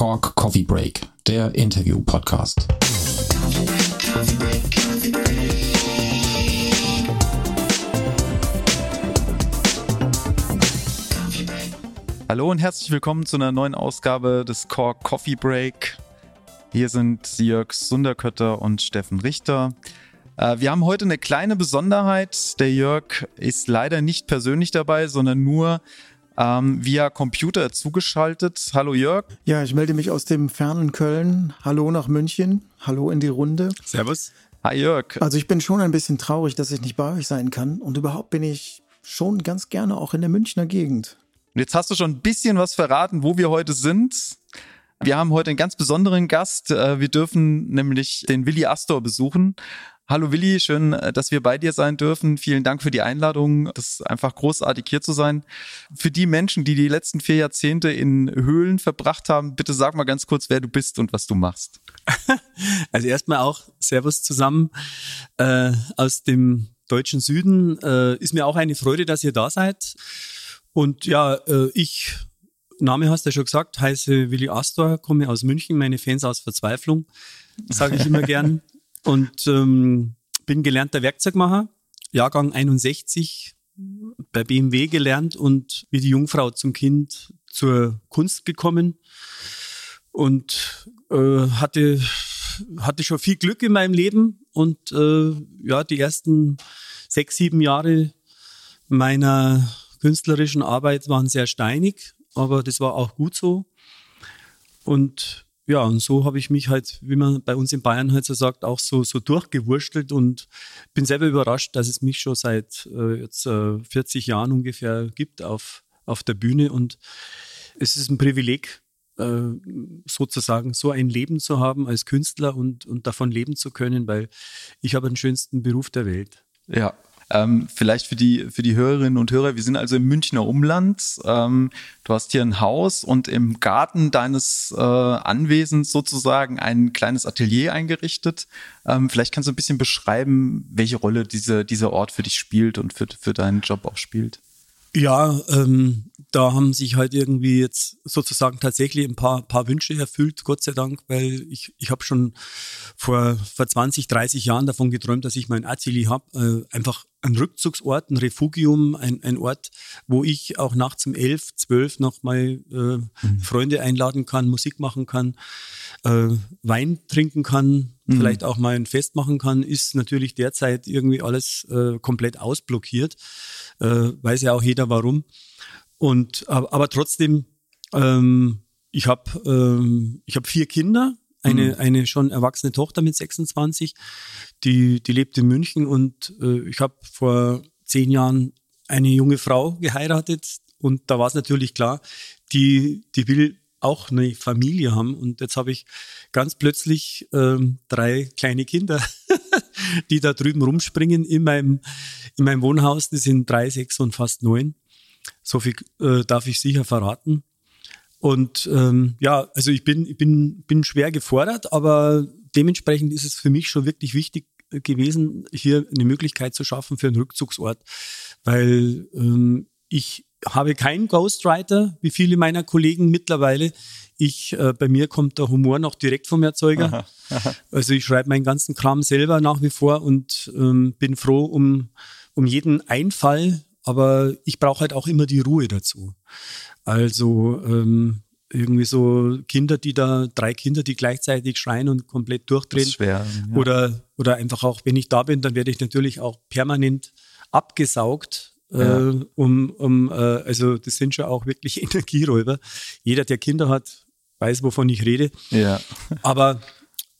Cork Coffee Break, der Interview-Podcast. Hallo und herzlich willkommen zu einer neuen Ausgabe des Cork Coffee Break. Hier sind Jörg Sunderkötter und Steffen Richter. Äh, wir haben heute eine kleine Besonderheit. Der Jörg ist leider nicht persönlich dabei, sondern nur ähm, via Computer zugeschaltet. Hallo Jörg. Ja, ich melde mich aus dem fernen Köln. Hallo nach München. Hallo in die Runde. Servus. Hi Jörg. Also ich bin schon ein bisschen traurig, dass ich nicht bei euch sein kann. Und überhaupt bin ich schon ganz gerne auch in der Münchner Gegend. Und jetzt hast du schon ein bisschen was verraten, wo wir heute sind. Wir haben heute einen ganz besonderen Gast. Äh, wir dürfen nämlich den Willi Astor besuchen. Hallo Willi, schön, äh, dass wir bei dir sein dürfen. Vielen Dank für die Einladung. Das ist einfach großartig hier zu sein. Für die Menschen, die die letzten vier Jahrzehnte in Höhlen verbracht haben, bitte sag mal ganz kurz, wer du bist und was du machst. Also erstmal auch Servus zusammen äh, aus dem deutschen Süden. Äh, ist mir auch eine Freude, dass ihr da seid. Und ja, äh, ich, Name hast du ja schon gesagt, heiße Willi Astor, komme aus München, meine Fans aus Verzweiflung, sage ich immer gern. Und ähm, bin gelernter Werkzeugmacher, Jahrgang 61, bei BMW gelernt und wie die Jungfrau zum Kind zur Kunst gekommen. Und äh, hatte hatte schon viel Glück in meinem Leben und äh, ja die ersten sechs sieben Jahre meiner künstlerischen Arbeit waren sehr steinig, aber das war auch gut so. Und ja, und so habe ich mich halt, wie man bei uns in Bayern halt so sagt, auch so, so durchgewurstelt und bin selber überrascht, dass es mich schon seit äh, jetzt äh, 40 Jahren ungefähr gibt auf, auf der Bühne und es ist ein Privileg, äh, sozusagen so ein Leben zu haben als Künstler und, und davon leben zu können, weil ich habe den schönsten Beruf der Welt. Ja, ähm, vielleicht für die, für die Hörerinnen und Hörer, wir sind also im Münchner Umland. Ähm, du hast hier ein Haus und im Garten deines äh, Anwesens sozusagen ein kleines Atelier eingerichtet. Ähm, vielleicht kannst du ein bisschen beschreiben, welche Rolle diese, dieser Ort für dich spielt und für, für deinen Job auch spielt. Ja, ähm, da haben sich halt irgendwie jetzt sozusagen tatsächlich ein paar, paar Wünsche erfüllt, Gott sei Dank, weil ich, ich habe schon vor, vor 20, 30 Jahren davon geträumt, dass ich mein Atelier habe. Äh, einfach ein Rückzugsort, ein Refugium, ein, ein Ort, wo ich auch nachts um elf, zwölf noch mal äh, mhm. Freunde einladen kann, Musik machen kann, äh, Wein trinken kann, mhm. vielleicht auch mal ein Fest machen kann, ist natürlich derzeit irgendwie alles äh, komplett ausblockiert. Äh, weiß ja auch jeder warum. Und aber, aber trotzdem, ähm, ich habe ähm, ich habe vier Kinder, eine, mhm. eine schon erwachsene Tochter mit 26, die, die lebt in München und äh, ich habe vor zehn Jahren eine junge Frau geheiratet und da war es natürlich klar, die, die will auch eine Familie haben und jetzt habe ich ganz plötzlich ähm, drei kleine Kinder, die da drüben rumspringen in meinem, in meinem Wohnhaus. Die sind drei, sechs und fast neun. So viel äh, darf ich sicher verraten. Und ähm, ja, also ich bin, ich bin, bin schwer gefordert, aber dementsprechend ist es für mich schon wirklich wichtig gewesen, hier eine Möglichkeit zu schaffen für einen Rückzugsort, weil ähm, ich habe keinen Ghostwriter, wie viele meiner Kollegen mittlerweile. Ich, äh, bei mir kommt der Humor noch direkt vom Erzeuger. Aha, aha. Also ich schreibe meinen ganzen Kram selber nach wie vor und ähm, bin froh um, um jeden Einfall, aber ich brauche halt auch immer die Ruhe dazu. Also ähm, irgendwie so Kinder, die da, drei Kinder, die gleichzeitig schreien und komplett durchdrehen. Schwer. Ja. Oder, oder einfach auch, wenn ich da bin, dann werde ich natürlich auch permanent abgesaugt. Ja. Äh, um, um, äh, also das sind schon auch wirklich Energieräuber. Jeder, der Kinder hat, weiß, wovon ich rede. Ja. Aber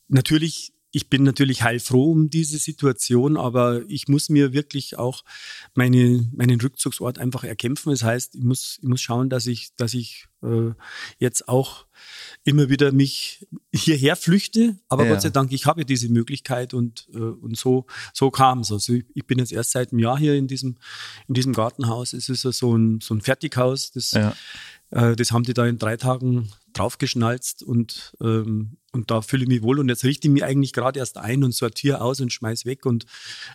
natürlich ich bin natürlich heilfroh um diese Situation, aber ich muss mir wirklich auch meine, meinen Rückzugsort einfach erkämpfen. Das heißt, ich muss, ich muss schauen, dass ich, dass ich äh, jetzt auch immer wieder mich hierher flüchte. Aber ja. Gott sei Dank, ich habe diese Möglichkeit und, äh, und so, so kam es. Also ich, ich, bin jetzt erst seit einem Jahr hier in diesem, in diesem Gartenhaus. Es ist so ein, so ein Fertighaus, das, ja. äh, das haben die da in drei Tagen draufgeschnalzt und, ähm, und da fühle ich mich wohl. Und jetzt richte ich mich eigentlich gerade erst ein und sortiere aus und schmeiß weg und,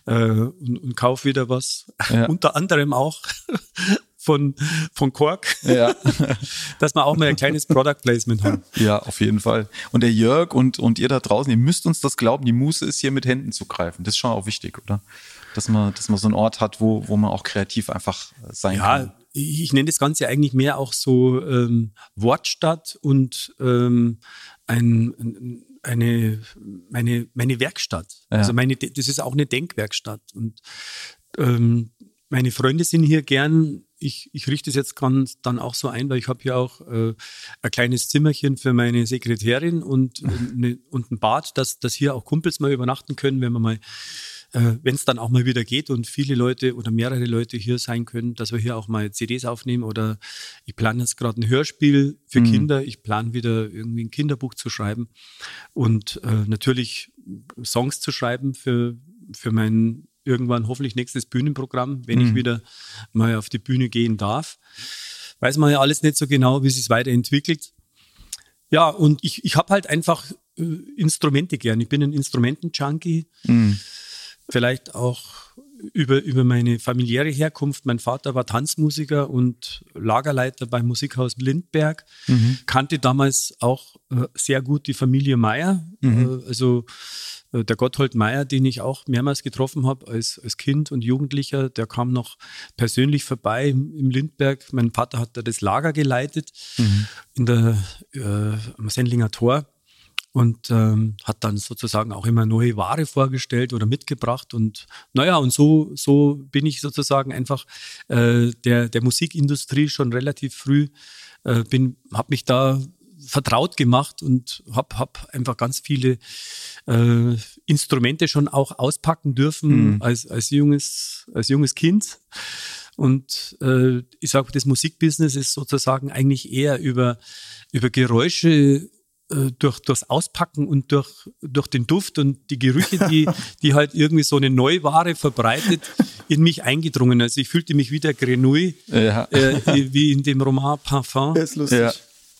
äh, und, und kaufe wieder was. Ja. Unter anderem auch von, von Kork, Ja. dass wir auch mal ein kleines Product Placement haben. Ja, auf jeden Fall. Und der Jörg und, und ihr da draußen, ihr müsst uns das glauben, die Muße ist hier mit Händen zu greifen. Das ist schon auch wichtig, oder? Dass man, dass man so einen Ort hat, wo, wo man auch kreativ einfach sein kann. Ja, ich, ich nenne das Ganze eigentlich mehr auch so ähm, Wortstadt und ähm, ein, ein eine, meine, meine Werkstatt. Ja. Also meine, das ist auch eine Denkwerkstatt. Und ähm, meine Freunde sind hier gern. Ich, ich richte es jetzt ganz dann auch so ein, weil ich habe hier auch äh, ein kleines Zimmerchen für meine Sekretärin und, eine, und ein Bad, dass, dass hier auch Kumpels mal übernachten können, wenn man mal wenn es dann auch mal wieder geht und viele Leute oder mehrere Leute hier sein können, dass wir hier auch mal CDs aufnehmen oder ich plane jetzt gerade ein Hörspiel für Mhm. Kinder, ich plane wieder irgendwie ein Kinderbuch zu schreiben und äh, natürlich Songs zu schreiben für, für mein irgendwann hoffentlich nächstes Bühnenprogramm, wenn ich Mhm. wieder mal auf die Bühne gehen darf. Weiß man ja alles nicht so genau, wie es sich weiterentwickelt. Ja, und ich, ich habe halt einfach äh, Instrumente gern. Ich bin ein Instrumenten-Junkie Mhm. Vielleicht auch über, über meine familiäre Herkunft. Mein Vater war Tanzmusiker und Lagerleiter beim Musikhaus Lindberg, Mhm. kannte damals auch äh, sehr gut die Familie Meier, Mhm. äh, also äh, der Gotthold Meier, den ich auch mehrmals getroffen habe als, als Kind und Jugendlicher, der kam noch persönlich vorbei im, im Lindberg. Mein Vater hat da das Lager geleitet Mhm. in der, äh, am Sendlinger Tor und ähm, hat dann sozusagen auch immer neue Ware vorgestellt oder mitgebracht und naja und so so bin ich sozusagen einfach äh, der der Musikindustrie schon relativ früh äh, bin habe mich da vertraut gemacht und habe hab einfach ganz viele äh, Instrumente schon auch auspacken dürfen Mhm. als als junges als junges Kind und äh, ich sage, das Musikbusiness ist sozusagen eigentlich eher über, über Geräusche durch durchs Auspacken und durch, durch den Duft und die Gerüche, die, die halt irgendwie so eine Neuware verbreitet, in mich eingedrungen. Also ich fühlte mich wie der Grenouille, Ja. äh, wie in dem Roman Parfum. Der ist lustig. Ja.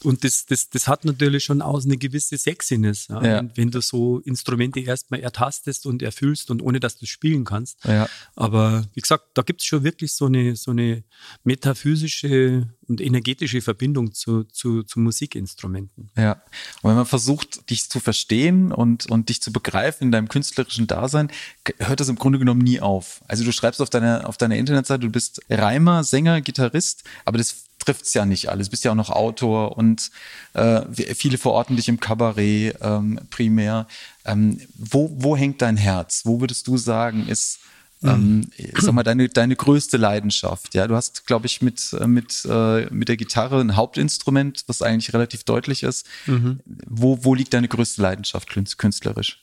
Und das, das, das hat natürlich schon aus eine gewisse Sexiness. Ja? Ja. Wenn du so Instrumente erstmal ertastest und erfüllst und ohne dass du spielen kannst. Ja. Aber wie gesagt, da gibt es schon wirklich so eine, so eine metaphysische und energetische Verbindung zu, zu, zu Musikinstrumenten. Ja. Und wenn man versucht, dich zu verstehen und, und dich zu begreifen in deinem künstlerischen Dasein, hört das im Grunde genommen nie auf. Also du schreibst auf deiner, auf deiner Internetseite, du bist Reimer, Sänger, Gitarrist, aber das trifft's ja nicht alles. Du bist ja auch noch Autor und äh, viele verorten dich im Kabarett ähm, primär. Ähm, wo, wo hängt dein Herz? Wo würdest du sagen, ist ähm, ich sag mal, deine, deine größte Leidenschaft. Ja, du hast, glaube ich, mit, äh, mit, äh, mit der Gitarre ein Hauptinstrument, was eigentlich relativ deutlich ist. Wo, wo liegt deine größte Leidenschaft künst- künstlerisch?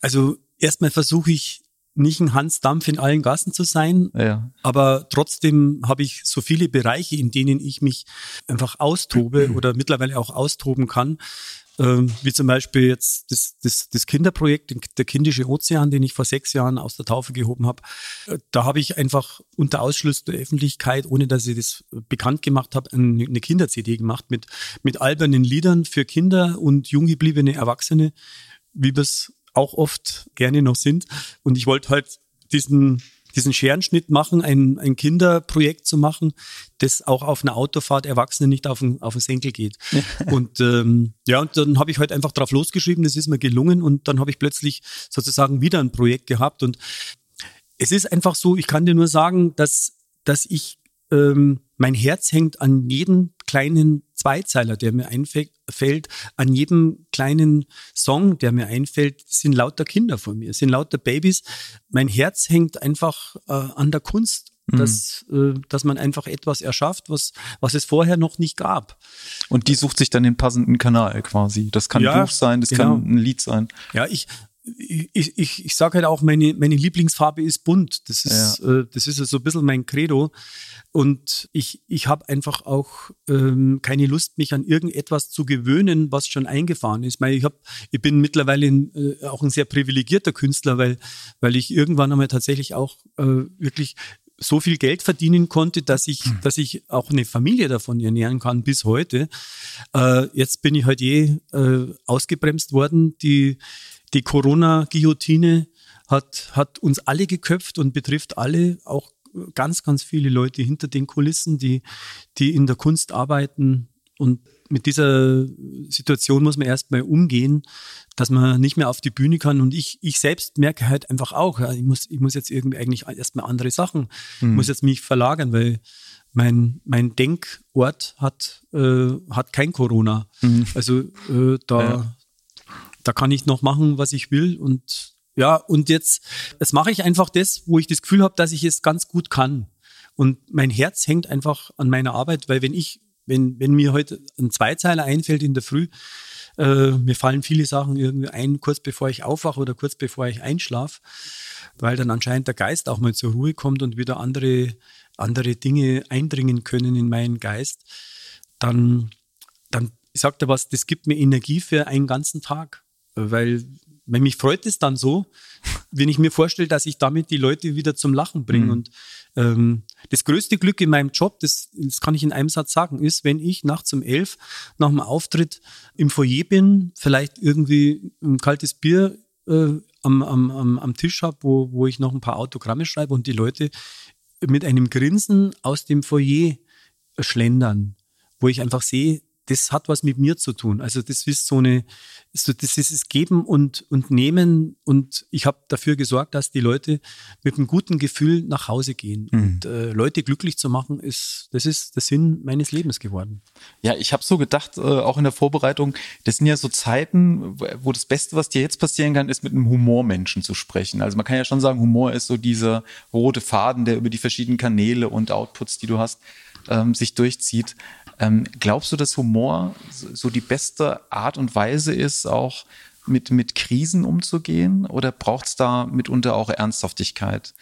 Also erstmal versuche ich nicht ein Hans Dampf in allen Gassen zu sein, Ja. aber trotzdem habe ich so viele Bereiche, in denen ich mich einfach austobe oder mittlerweile auch austoben kann. Ähm, wie zum Beispiel jetzt das, das, das Kinderprojekt, der Kindische Ozean, den ich vor sechs Jahren aus der Taufe gehoben habe. Äh, Da habe ich einfach unter Ausschluss der Öffentlichkeit, ohne dass ich das bekannt gemacht habe, eine Kinder-CD gemacht mit, mit albernen Liedern für Kinder und jung gebliebene Erwachsene, wie wir es auch oft gerne noch sind. Und ich wollte halt diesen, diesen Scherenschnitt machen, ein, ein Kinderprojekt zu machen, das auch auf einer Autofahrt Erwachsene nicht auf den, auf den Senkel geht. und ähm, ja, und dann habe ich halt einfach drauf losgeschrieben, das ist mir gelungen und dann habe ich plötzlich sozusagen wieder ein Projekt gehabt und es ist einfach so, ich kann dir nur sagen, dass, dass ich, ähm, mein Herz hängt an jedem kleinen Zweizeiler, der mir einfällt, an jedem kleinen Song, der mir einfällt, sind lauter Kinder von mir, sind lauter Babys. Mein Herz hängt einfach äh, an der Kunst, dass, äh, dass man einfach etwas erschafft, was, was es vorher noch nicht gab. Und die sucht sich dann den passenden Kanal quasi. Das kann ein Ja, Buch sein, das genau. kann ein Lied sein. Ja, ich, ich, ich, ich sage halt auch, meine, meine Lieblingsfarbe ist bunt. Das ist, äh, das ist so ein bisschen mein Credo. Und ich, ich habe einfach auch ähm, keine Lust, mich an irgendetwas zu gewöhnen, was schon eingefahren ist. Ich, hab, ich bin mittlerweile ein, äh, auch ein sehr privilegierter Künstler, weil, weil ich irgendwann einmal tatsächlich auch äh, wirklich so viel Geld verdienen konnte, dass ich, dass ich auch eine Familie davon ernähren kann bis heute. Äh, jetzt bin ich halt eh äh, ausgebremst worden. Die, die Corona-Guillotine hat, hat uns alle geköpft und betrifft alle, auch ganz, ganz viele Leute hinter den Kulissen, die, die in der Kunst arbeiten und mit dieser Situation muss man erstmal umgehen, dass man nicht mehr auf die Bühne kann. Und ich, ich selbst merke halt einfach auch, ja, ich muss, ich muss jetzt irgendwie eigentlich erstmal andere Sachen, mhm. muss jetzt mich verlagern, weil mein, mein Denkort hat, äh, hat kein Corona. Mhm. Also äh, da, ja. Da kann ich noch machen, was ich will. Und ja, und jetzt, jetzt mache ich einfach das, wo ich das Gefühl habe, dass ich es ganz gut kann. Und mein Herz hängt einfach an meiner Arbeit, weil wenn ich wenn, wenn mir heute ein Zweizeiler einfällt in der Früh, äh, mir fallen viele Sachen irgendwie ein, kurz bevor ich aufwache oder kurz bevor ich einschlafe, weil dann anscheinend der Geist auch mal zur Ruhe kommt und wieder andere, andere Dinge eindringen können in meinen Geist, dann, dann sagt er was, das gibt mir Energie für einen ganzen Tag, weil mich freut es dann so, wenn ich mir vorstelle, dass ich damit die Leute wieder zum Lachen bringe. Mhm. Und ähm, das größte Glück in meinem Job, das, das kann ich in einem Satz sagen, ist, wenn ich nachts um elf nach dem Auftritt im Foyer bin, vielleicht irgendwie ein kaltes Bier äh, am, am, am, am Tisch habe, wo, wo ich noch ein paar Autogramme schreibe und die Leute mit einem Grinsen aus dem Foyer schlendern, wo ich einfach sehe, das hat was mit mir zu tun. Also das ist so eine, so das ist es Geben und, und Nehmen und ich habe dafür gesorgt, dass die Leute mit einem guten Gefühl nach Hause gehen. Mhm. Und äh, Leute glücklich zu machen, ist, das ist der Sinn meines Lebens geworden. Ja, ich habe so gedacht, äh, auch in der Vorbereitung, das sind ja so Zeiten, wo das Beste, was dir jetzt passieren kann, ist mit einem Humormenschen zu sprechen. Also man kann ja schon sagen, Humor ist so dieser rote Faden, der über die verschiedenen Kanäle und Outputs, die du hast, ähm, sich durchzieht. Ähm, glaubst du, dass Humor so die beste Art und Weise ist, auch mit, mit Krisen umzugehen? Oder braucht es da mitunter auch Ernsthaftigkeit?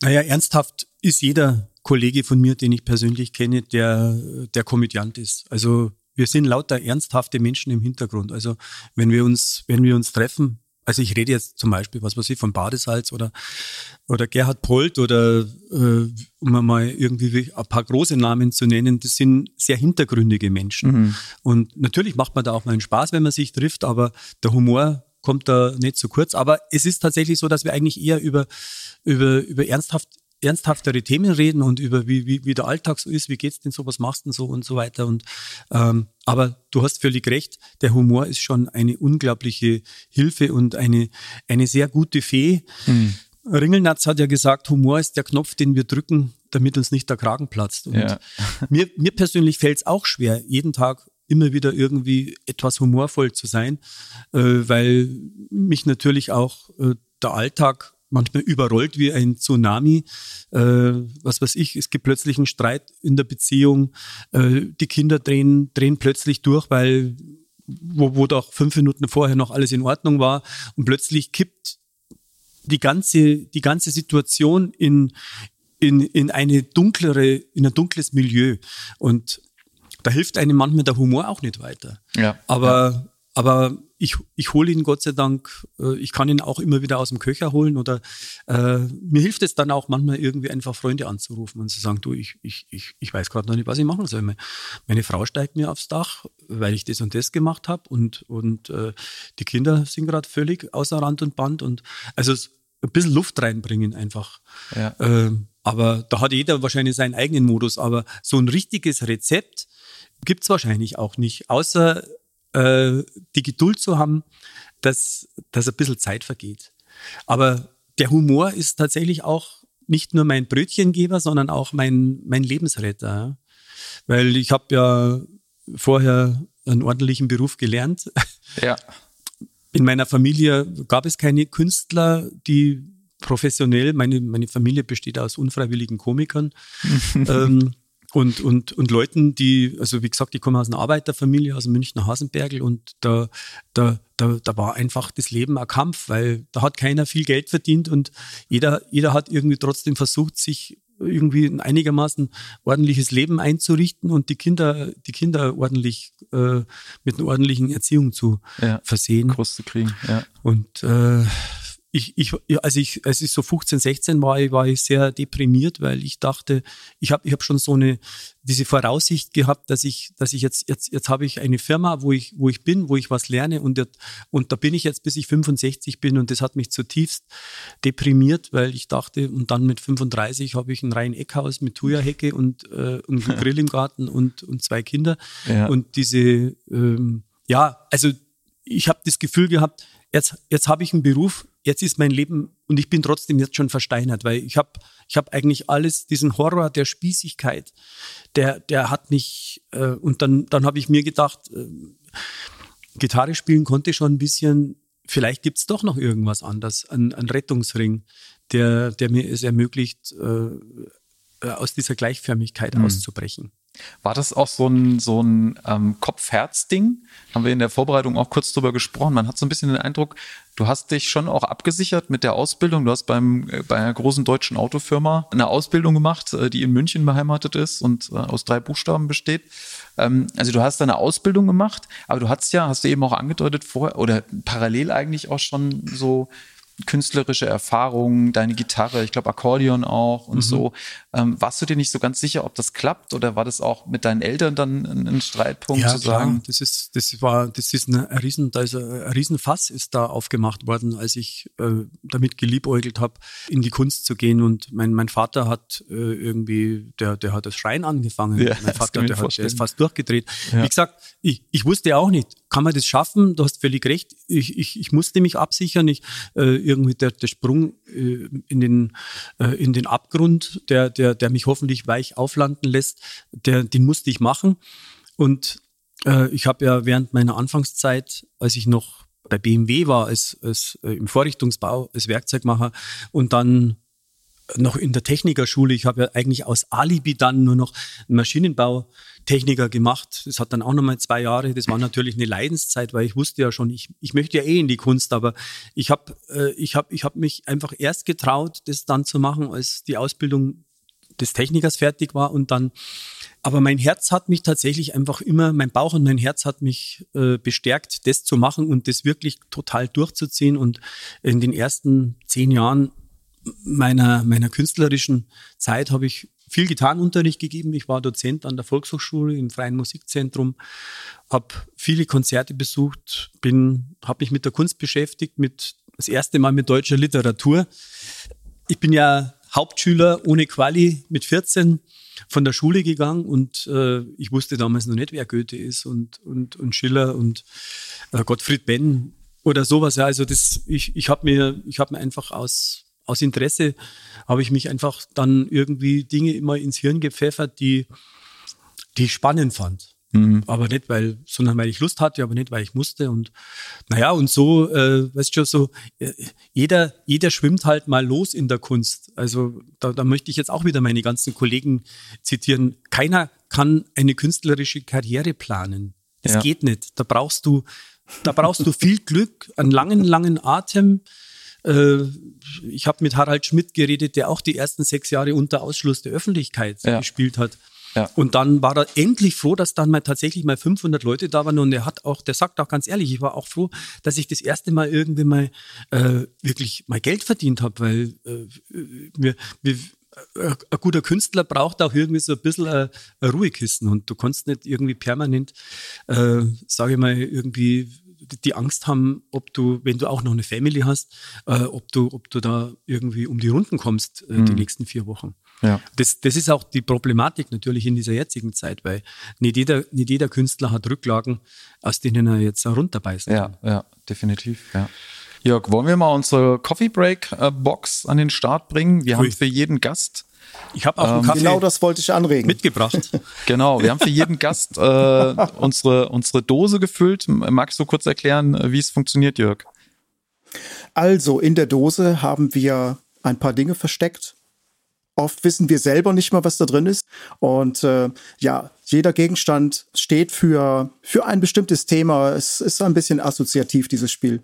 Naja, ernsthaft ist jeder Kollege von mir, den ich persönlich kenne, der, der Komödiant ist. Also wir sind lauter ernsthafte Menschen im Hintergrund. Also wenn wir uns, wenn wir uns treffen, also ich rede jetzt zum Beispiel, was weiß ich, von Badesalz oder, oder Gerhard Polt oder äh, um mal irgendwie ein paar große Namen zu nennen, das sind sehr hintergründige Menschen. Mhm. Und natürlich macht man da auch mal einen Spaß, wenn man sich trifft, aber der Humor kommt da nicht zu kurz. Aber es ist tatsächlich so, dass wir eigentlich eher über, über, über ernsthaft ernsthaftere Themen reden und über wie, wie, wie der Alltag so ist, wie geht's denn so, was machst du denn so und so weiter. Und ähm, aber du hast völlig recht, der Humor ist schon eine unglaubliche Hilfe und eine, eine sehr gute Fee. Mhm. Ringelnatz hat ja gesagt, Humor ist der Knopf, den wir drücken, damit uns nicht der Kragen platzt. Und ja. mir, mir persönlich fällt es auch schwer, jeden Tag immer wieder irgendwie etwas humorvoll zu sein, äh, weil mich natürlich auch äh, der Alltag manchmal überrollt wie ein Tsunami. Äh, was weiß ich, es gibt plötzlich einen Streit in der Beziehung. Äh, die Kinder drehen, drehen plötzlich durch, weil wo, wo doch fünf Minuten vorher noch alles in Ordnung war und plötzlich kippt die ganze, die ganze Situation in, in, in eine dunklere, in ein dunkles Milieu. Und da hilft einem manchmal der Humor auch nicht weiter. Ja. Aber, ja. aber ich, ich hole ihn Gott sei Dank, äh, ich kann ihn auch immer wieder aus dem Köcher holen oder äh, mir hilft es dann auch manchmal irgendwie einfach Freunde anzurufen und zu sagen, du, ich, ich, ich, ich weiß gerade noch nicht, was ich machen soll. Meine Frau steigt mir aufs Dach, weil ich das und das gemacht habe und, und äh, die Kinder sind gerade völlig außer Rand und Band und also ein bisschen Luft reinbringen einfach. Ja. Äh, aber da hat jeder wahrscheinlich seinen eigenen Modus, aber so ein richtiges Rezept gibt es wahrscheinlich auch nicht, außer äh, die Geduld zu haben, dass, dass ein bisschen Zeit vergeht. Aber der Humor ist tatsächlich auch nicht nur mein Brötchengeber, sondern auch mein, mein Lebensretter. Weil ich habe ja vorher einen ordentlichen Beruf gelernt. Ja. In meiner Familie gab es keine Künstler, die professionell, meine, meine Familie besteht aus unfreiwilligen Komikern. ähm, und, und, und Leuten, die, also wie gesagt, ich komme aus einer Arbeiterfamilie, aus dem Münchner Hasenbergel und da, da, da, da war einfach das Leben ein Kampf, weil da hat keiner viel Geld verdient und jeder, jeder hat irgendwie trotzdem versucht, sich irgendwie ein einigermaßen ordentliches Leben einzurichten und die Kinder, die Kinder ordentlich äh, mit einer ordentlichen Erziehung zu ja, versehen. Groß zu kriegen, ja. Und äh, ich, ich, als ich, als ich so 15, 16 war, war ich sehr deprimiert, weil ich dachte, ich habe ich hab schon so eine, diese Voraussicht gehabt, dass ich, dass ich jetzt, jetzt, jetzt habe ich eine Firma, wo ich, wo ich bin, wo ich was lerne und, und da bin ich jetzt, bis ich 65 bin und das hat mich zutiefst deprimiert, weil ich dachte, und dann mit 35 habe ich ein rein Eckhaus mit Thuja-Hecke und, äh, einen Grill im Garten und, und zwei Kinder. Ja. Und diese, ähm, ja, also ich habe das Gefühl gehabt, jetzt, jetzt habe ich einen Beruf, jetzt ist mein Leben und ich bin trotzdem jetzt schon versteinert, weil ich habe ich hab eigentlich alles, diesen Horror der Spießigkeit, der, der hat mich, äh, und dann, dann habe ich mir gedacht, äh, Gitarre spielen konnte schon ein bisschen, vielleicht gibt's doch noch irgendwas anderes, ein, ein Rettungsring, der, der mir es ermöglicht, äh, äh aus dieser Gleichförmigkeit mhm. auszubrechen. War das auch so ein, so ein ähm, Kopf-Herz-Ding? Haben wir in der Vorbereitung auch kurz drüber gesprochen. Man hat so ein bisschen den Eindruck, du hast dich schon auch abgesichert mit der Ausbildung. Du hast beim, äh, bei einer großen deutschen Autofirma eine Ausbildung gemacht, äh, die in München beheimatet ist und äh, aus drei Buchstaben besteht. Ähm, also du hast deine Ausbildung gemacht, aber du hast ja, hast du eben auch angedeutet vorher oder parallel eigentlich auch schon so künstlerische Erfahrungen, deine Gitarre, ich glaube Akkordeon auch und mhm. so. Ähm, warst du dir nicht so ganz sicher, ob das klappt oder war das auch mit deinen Eltern dann ein, ein Streitpunkt ja, zu sagen? Klar. Das ist, das war, das ist ein Riesen, da ist ein Riesenfass ist da aufgemacht worden, als ich äh, damit geliebäugelt habe, in die Kunst zu gehen. Und mein, mein Vater hat äh, irgendwie, der, der hat das Schreien angefangen. Ja, mein Vater, der, hat, der ist fast durchgedreht. Ja. Wie gesagt, ich, ich wusste auch nicht, kann man das schaffen? Du hast völlig recht. Ich, ich, ich musste mich absichern. Ich, äh, irgendwie der, der Sprung äh, in, den, äh, in den Abgrund, der, der, der mich hoffentlich weich auflanden lässt, der, den musste ich machen. Und äh, ich habe ja während meiner Anfangszeit, als ich noch bei BMW war, als, als im Vorrichtungsbau, als Werkzeugmacher und dann noch in der Technikerschule. Ich habe ja eigentlich aus Alibi dann nur noch Maschinenbautechniker gemacht. Das hat dann auch nochmal zwei Jahre. Das war natürlich eine Leidenszeit, weil ich wusste ja schon, ich, ich möchte ja eh in die Kunst, aber ich habe äh, ich hab, ich hab mich einfach erst getraut, das dann zu machen, als die Ausbildung des Technikers fertig war und dann aber mein Herz hat mich tatsächlich einfach immer, mein Bauch und mein Herz hat mich äh, bestärkt, das zu machen und das wirklich total durchzuziehen. Und in den ersten zehn Jahren meiner, meiner künstlerischen Zeit habe ich viel Gitarrenunterricht gegeben. Ich war Dozent an der Volkshochschule im Freien Musikzentrum, habe viele Konzerte besucht, bin, habe mich mit der Kunst beschäftigt, mit das erste Mal mit deutscher Literatur. Ich bin ja Hauptschüler ohne Quali mit 14 von der Schule gegangen und äh, ich wusste damals noch nicht, wer Goethe ist und, und, und Schiller und äh, Gottfried Benn oder sowas. Ja, also das, ich, ich habe mir, ich habe mir einfach aus aus Interesse habe ich mich einfach dann irgendwie Dinge immer ins Hirn gepfeffert, die, die ich spannend fand. Mhm. Aber nicht, weil, sondern weil ich Lust hatte, aber nicht, weil ich musste. Und naja, und so, äh, weißt du so, äh, jeder, jeder schwimmt halt mal los in der Kunst. Also da, da möchte ich jetzt auch wieder meine ganzen Kollegen zitieren. Keiner kann eine künstlerische Karriere planen. Das ja. geht nicht. Da brauchst du, da brauchst du viel Glück, einen langen, langen Atem, ich habe mit Harald Schmidt geredet, der auch die ersten sechs Jahre unter Ausschluss der Öffentlichkeit ja. gespielt hat. Ja. Und dann war er endlich froh, dass dann mal tatsächlich mal 500 Leute da waren. Und er hat auch, der sagt auch ganz ehrlich, ich war auch froh, dass ich das erste Mal irgendwie mal äh, wirklich mal Geld verdient habe, weil äh, wir, wir äh, ein guter Künstler braucht auch irgendwie so ein bisschen eine, eine Ruhekissen und du kannst nicht irgendwie permanent, äh, sage ich mal, irgendwie die Angst haben, ob du, wenn du auch noch eine Family hast, äh, ob du, ob du da irgendwie um die Runden kommst äh, mhm. die nächsten vier Wochen. Ja. Das, das ist auch die Problematik natürlich in dieser jetzigen Zeit, weil nicht jeder, nicht jeder Künstler hat Rücklagen, aus denen er jetzt runterbeißen kann. Ja, ja, definitiv, ja. Jörg, wollen wir mal unsere Coffee Break äh, Box an den Start bringen? Wir Ui. haben für jeden Gast ich habe auch einen ähm, Kaffee genau das wollte ich anregen. mitgebracht. genau, wir haben für jeden Gast äh, unsere, unsere Dose gefüllt. Magst du kurz erklären, wie es funktioniert, Jörg? Also, in der Dose haben wir ein paar Dinge versteckt. Oft wissen wir selber nicht mal, was da drin ist. Und äh, ja, jeder Gegenstand steht für, für ein bestimmtes Thema. Es ist ein bisschen assoziativ, dieses Spiel.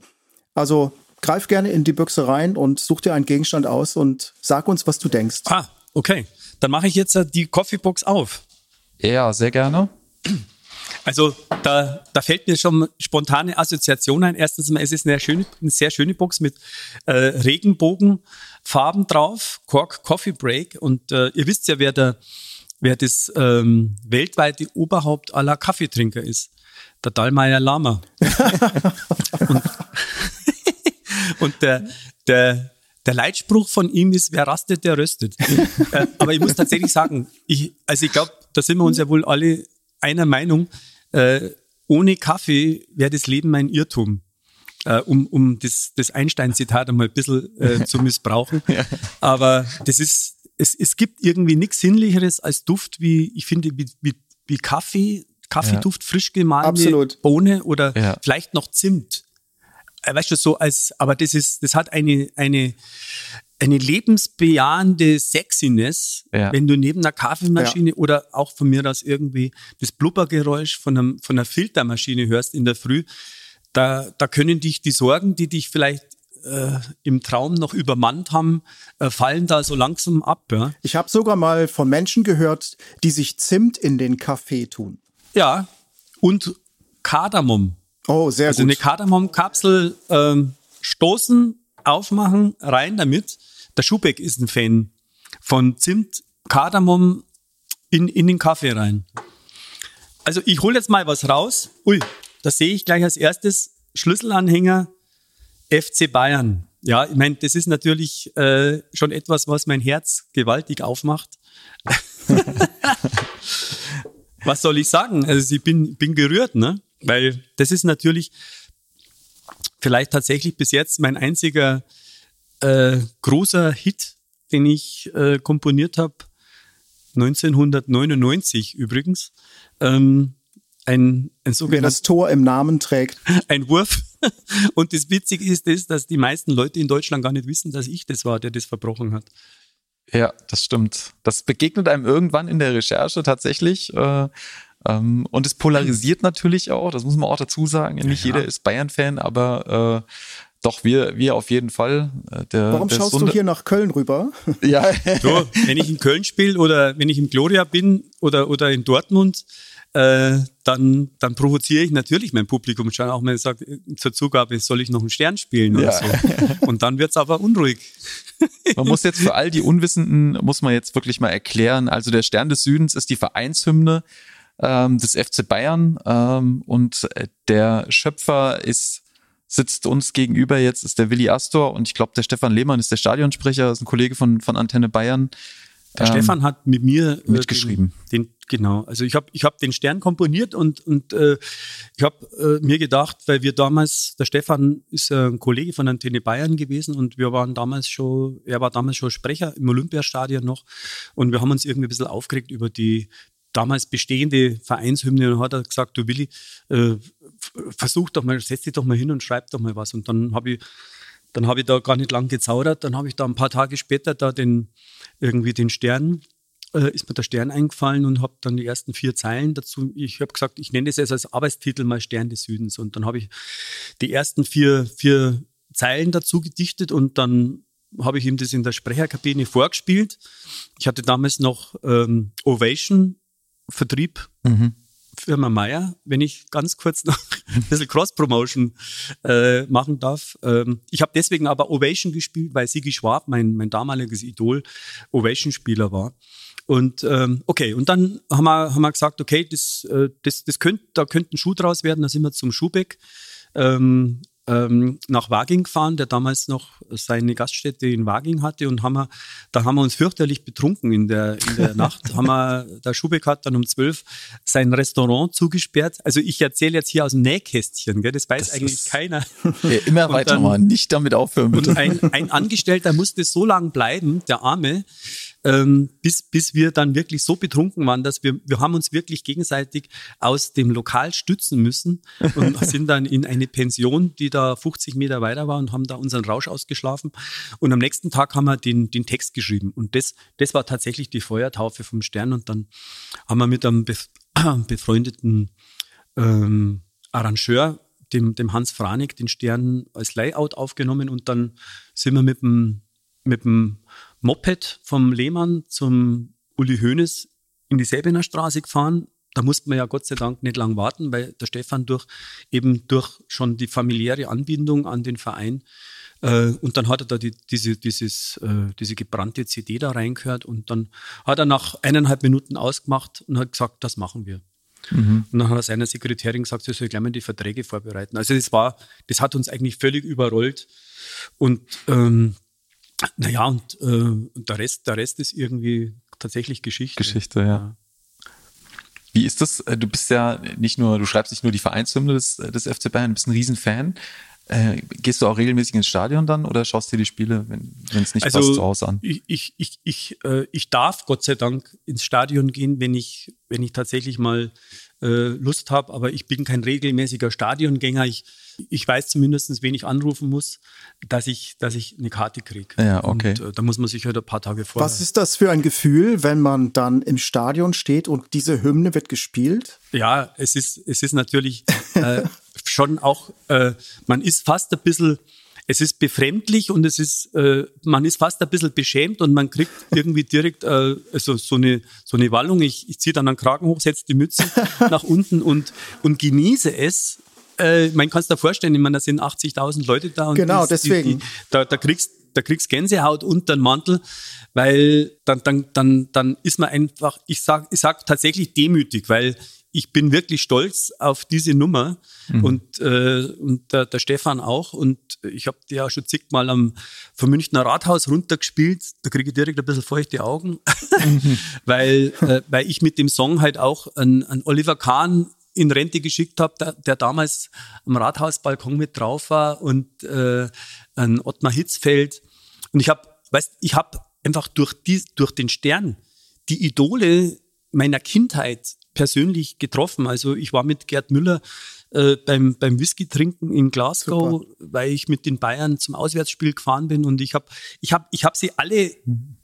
Also greif gerne in die Büchse rein und such dir einen Gegenstand aus und sag uns, was du denkst. Ah, Okay, dann mache ich jetzt äh, die Coffeebox auf. Ja, sehr gerne. Also da, da fällt mir schon spontane Assoziation ein. Erstens mal, es ist eine, schöne, eine sehr schöne Box mit äh, Regenbogenfarben drauf, Cork Coffee Break. Und äh, ihr wisst ja, wer, der, wer das ähm, weltweite Oberhaupt aller Kaffeetrinker ist. Der Dallmayr Lama. und, und der, der, der Leitspruch von ihm ist, wer rastet, der röstet. äh, aber ich muss tatsächlich sagen, ich, also ich glaube, da sind wir uns ja wohl alle einer Meinung, äh, ohne Kaffee wäre das Leben ein Irrtum. Äh, um, um das, das Einstein-Zitat einmal ein bisschen äh, zu missbrauchen. ja. Aber das ist, es, es gibt irgendwie nichts Sinnlicheres als Duft, wie, ich finde, wie, wie, wie Kaffee, Kaffeeduft, ja. frisch gemahlene Absolut. Bohne oder ja. vielleicht noch Zimt. Äh, weißt du, so als, aber das ist, das hat eine, eine, eine lebensbejahende Sexiness, ja. wenn du neben einer Kaffeemaschine ja. oder auch von mir aus irgendwie das Blubbergeräusch von, einem, von einer Filtermaschine hörst in der Früh, da, da können dich die Sorgen, die dich vielleicht äh, im Traum noch übermannt haben, äh, fallen da so langsam ab. Ja? Ich habe sogar mal von Menschen gehört, die sich Zimt in den Kaffee tun. Ja, und Kardamom. Oh, sehr also gut. Also eine Kardamomkapsel ähm, stoßen, aufmachen, rein damit. Der Schubeck ist ein Fan von Zimt, Kardamom in, in den Kaffee rein. Also ich hole jetzt mal was raus. Ui, da sehe ich gleich als erstes Schlüsselanhänger FC Bayern. Ja, ich meine, das ist natürlich äh, schon etwas, was mein Herz gewaltig aufmacht. was soll ich sagen? Also ich bin, bin gerührt, ne? Weil das ist natürlich vielleicht tatsächlich bis jetzt mein einziger äh, großer Hit, den ich äh, komponiert habe, 1999 übrigens. Ähm, ein, ein Wer das Tor im Namen trägt. Ein Wurf. Und das Witzige ist, das, dass die meisten Leute in Deutschland gar nicht wissen, dass ich das war, der das verbrochen hat. Ja, das stimmt. Das begegnet einem irgendwann in der Recherche tatsächlich. Äh, ähm, und es polarisiert natürlich auch, das muss man auch dazu sagen. Nicht ja. jeder ist Bayern-Fan, aber äh, doch, wir, wir auf jeden Fall. Äh, der, Warum der schaust Sunde du hier nach Köln rüber? Ja. so, wenn ich in Köln spiele oder wenn ich im Gloria bin oder, oder in Dortmund, äh, dann, dann provoziere ich natürlich mein Publikum schon auch mal sagt, zur Zugabe soll ich noch einen Stern spielen oder ja. so. Und dann wird's aber unruhig. Man muss jetzt für all die Unwissenden, muss man jetzt wirklich mal erklären, also der Stern des Südens ist die Vereinshymne ähm, des FC Bayern ähm, und äh, der Schöpfer ist sitzt uns gegenüber jetzt ist der Willi Astor und ich glaube der Stefan Lehmann ist der Stadionsprecher, ist ein Kollege von von Antenne Bayern. Der ähm, Stefan hat mit mir äh, mitgeschrieben. Den, den, genau, also ich habe ich hab den Stern komponiert und und äh, ich habe äh, mir gedacht, weil wir damals der Stefan ist äh, ein Kollege von Antenne Bayern gewesen und wir waren damals schon, er war damals schon Sprecher im Olympiastadion noch und wir haben uns irgendwie ein bisschen aufgeregt über die damals bestehende Vereinshymne und hat gesagt, du Willi, äh, versuch doch mal, setz dich doch mal hin und schreib doch mal was. Und dann habe ich, dann habe ich da gar nicht lang gezaudert. Dann habe ich da ein paar Tage später da den, irgendwie den Stern, äh, ist mir der Stern eingefallen und habe dann die ersten vier Zeilen dazu. Ich habe gesagt, ich nenne das jetzt als Arbeitstitel mal Stern des Südens. Und dann habe ich die ersten vier, vier Zeilen dazu gedichtet und dann habe ich ihm das in der Sprecherkabine vorgespielt. Ich hatte damals noch ähm, Ovation Vertrieb. Mhm. Firma Meier, wenn ich ganz kurz noch ein bisschen Cross-Promotion äh, machen darf. Ähm, ich habe deswegen aber Ovation gespielt, weil Sigi Schwab, mein, mein damaliges Idol, Ovation-Spieler war. Und ähm, okay, und dann haben wir, haben wir gesagt, okay, das, äh, das, das könnte, da könnte ein Schuh draus werden, da sind wir zum Schubeck. Ähm, ähm, nach Waging gefahren, der damals noch seine Gaststätte in Waging hatte und haben wir, da haben wir uns fürchterlich betrunken in der, in der Nacht. haben wir, der Schubeck hat dann um zwölf sein Restaurant zugesperrt. Also ich erzähle jetzt hier aus dem Nähkästchen, gell? das weiß das eigentlich keiner. Ja, immer weitermachen, nicht damit aufhören bitte. Und ein, ein Angestellter musste so lang bleiben, der Arme, ähm, bis, bis wir dann wirklich so betrunken waren, dass wir, wir haben uns wirklich gegenseitig aus dem Lokal stützen müssen und sind dann in eine Pension, die da 50 Meter weiter war und haben da unseren Rausch ausgeschlafen. Und am nächsten Tag haben wir den, den Text geschrieben. Und das, das war tatsächlich die Feuertaufe vom Stern. Und dann haben wir mit einem befreundeten ähm, Arrangeur dem, dem Hans Franig den Stern als Layout aufgenommen und dann sind wir mit dem, mit dem Moped vom Lehmann zum Uli Hoeneß in die Säbener Straße gefahren, da musste man ja Gott sei Dank nicht lang warten, weil der Stefan durch eben durch schon die familiäre Anbindung an den Verein äh, und dann hat er da die, diese, dieses, äh, diese gebrannte CD da reingehört und dann hat er nach eineinhalb Minuten ausgemacht und hat gesagt, das machen wir. Mhm. Und dann hat er seiner Sekretärin gesagt, sie soll gleich mal die Verträge vorbereiten. Also das war, das hat uns eigentlich völlig überrollt. Und ähm, naja, und, äh, der Rest, der Rest ist irgendwie tatsächlich Geschichte. Geschichte, ja. ja. Wie ist das? Äh, du bist ja nicht nur, du schreibst nicht nur die Vereinshymne des, des FC Bayern, du bist ein Riesenfan. Äh, gehst du auch regelmäßig ins Stadion dann oder schaust dir die Spiele, wenn es nicht also, passt, zu Hause an? Ich, ich, ich, ich, äh, ich darf Gott sei Dank ins Stadion gehen, wenn ich, wenn ich tatsächlich mal äh, Lust habe, aber ich bin kein regelmäßiger Stadiongänger. Ich, ich weiß zumindest, wen ich anrufen muss, dass ich, dass ich eine Karte kriege. Ja, okay. Und äh, da muss man sich halt ein paar Tage vorher. Was ist das für ein Gefühl, wenn man dann im Stadion steht und diese Hymne wird gespielt? Ja, es ist, es ist natürlich äh, schon auch, äh, man ist fast ein bisschen, es ist befremdlich und es ist, äh, man ist fast ein bisschen beschämt und man kriegt irgendwie direkt äh, also so eine so eine Wallung. Ich, ich ziehe dann einen Kragen hoch, setze die Mütze nach unten und und genieße es. Äh, man kann es da vorstellen, ich meine, da sind 80.000 Leute da und genau die, deswegen die, die, da, da kriegst da kriegst Gänsehaut unter den Mantel, weil dann dann dann dann ist man einfach, ich sag ich sag tatsächlich demütig, weil ich bin wirklich stolz auf diese Nummer mhm. und, äh, und der, der Stefan auch. Und ich habe die ja schon zigmal am vom Münchner Rathaus runtergespielt. Da kriege ich direkt ein bisschen feuchte Augen, mhm. weil, äh, weil ich mit dem Song halt auch an, an Oliver Kahn in Rente geschickt habe, der, der, damals am Rathausbalkon mit drauf war und äh, an Ottmar Hitzfeld. Und ich habe, weißt, ich habe einfach durch, die, durch den Stern die Idole meiner Kindheit persönlich getroffen. Also ich war mit Gerd Müller äh, beim, beim Whisky trinken in Glasgow, Super. weil ich mit den Bayern zum Auswärtsspiel gefahren bin und ich habe ich hab, ich hab sie alle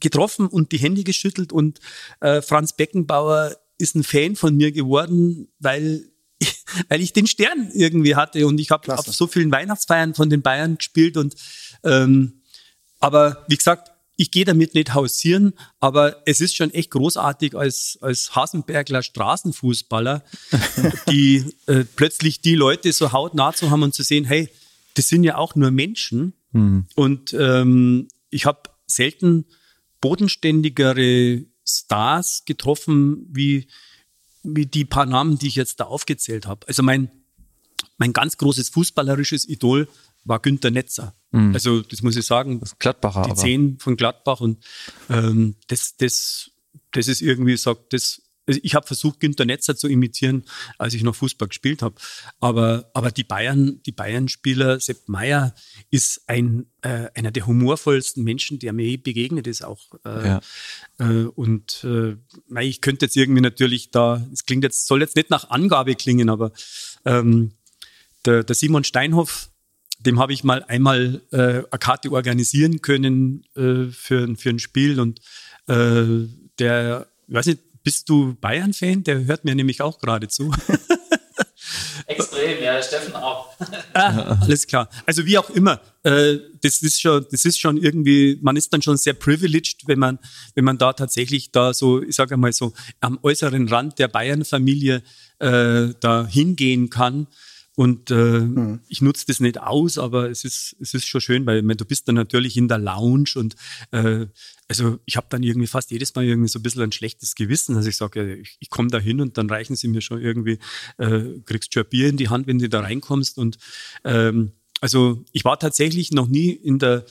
getroffen und die Hände geschüttelt und äh, Franz Beckenbauer ist ein Fan von mir geworden, weil weil ich den Stern irgendwie hatte und ich habe auf so vielen Weihnachtsfeiern von den Bayern gespielt und ähm, aber wie gesagt, ich gehe damit nicht hausieren, aber es ist schon echt großartig als, als Hasenbergler Straßenfußballer, die äh, plötzlich die Leute so hautnah zu haben und zu sehen, hey, das sind ja auch nur Menschen. Mhm. Und ähm, ich habe selten bodenständigere Stars getroffen, wie, wie die paar Namen, die ich jetzt da aufgezählt habe. Also mein, mein ganz großes fußballerisches Idol war Günter Netzer. Mhm. Also das muss ich sagen. Das Gladbacher. Die aber. Zehn von Gladbach und ähm, das, das, das ist irgendwie sagt, das. Also ich habe versucht, Günter Netzer zu imitieren, als ich noch Fußball gespielt habe. Aber, aber die Bayern, die Bayern-Spieler, Sepp Meier ist ein, äh, einer der humorvollsten Menschen, der mir begegnet ist auch. Äh, ja. äh, und äh, ich könnte jetzt irgendwie natürlich da, es klingt jetzt, soll jetzt nicht nach Angabe klingen, aber ähm, der, der Simon Steinhoff, dem habe ich mal einmal äh, eine Karte organisieren können äh, für, für ein Spiel und äh, der, ich weiß nicht, bist du Bayern-Fan? Der hört mir nämlich auch gerade zu. Extrem, ja, Steffen auch. ah, alles klar. Also wie auch immer, äh, das ist schon, das ist schon irgendwie, man ist dann schon sehr privileged, wenn man, wenn man da tatsächlich da so, ich sage mal so, am äußeren Rand der Bayern-Familie äh, da hingehen kann und äh, mhm. ich nutze das nicht aus, aber es ist, es ist schon schön, weil du bist dann natürlich in der Lounge und äh, also ich habe dann irgendwie fast jedes Mal irgendwie so ein bisschen ein schlechtes Gewissen. Also ich sage, ja, ich, ich komme da hin und dann reichen sie mir schon irgendwie, äh, kriegst schon ein Bier in die Hand, wenn du da reinkommst. Und ähm, also ich war tatsächlich noch nie in der,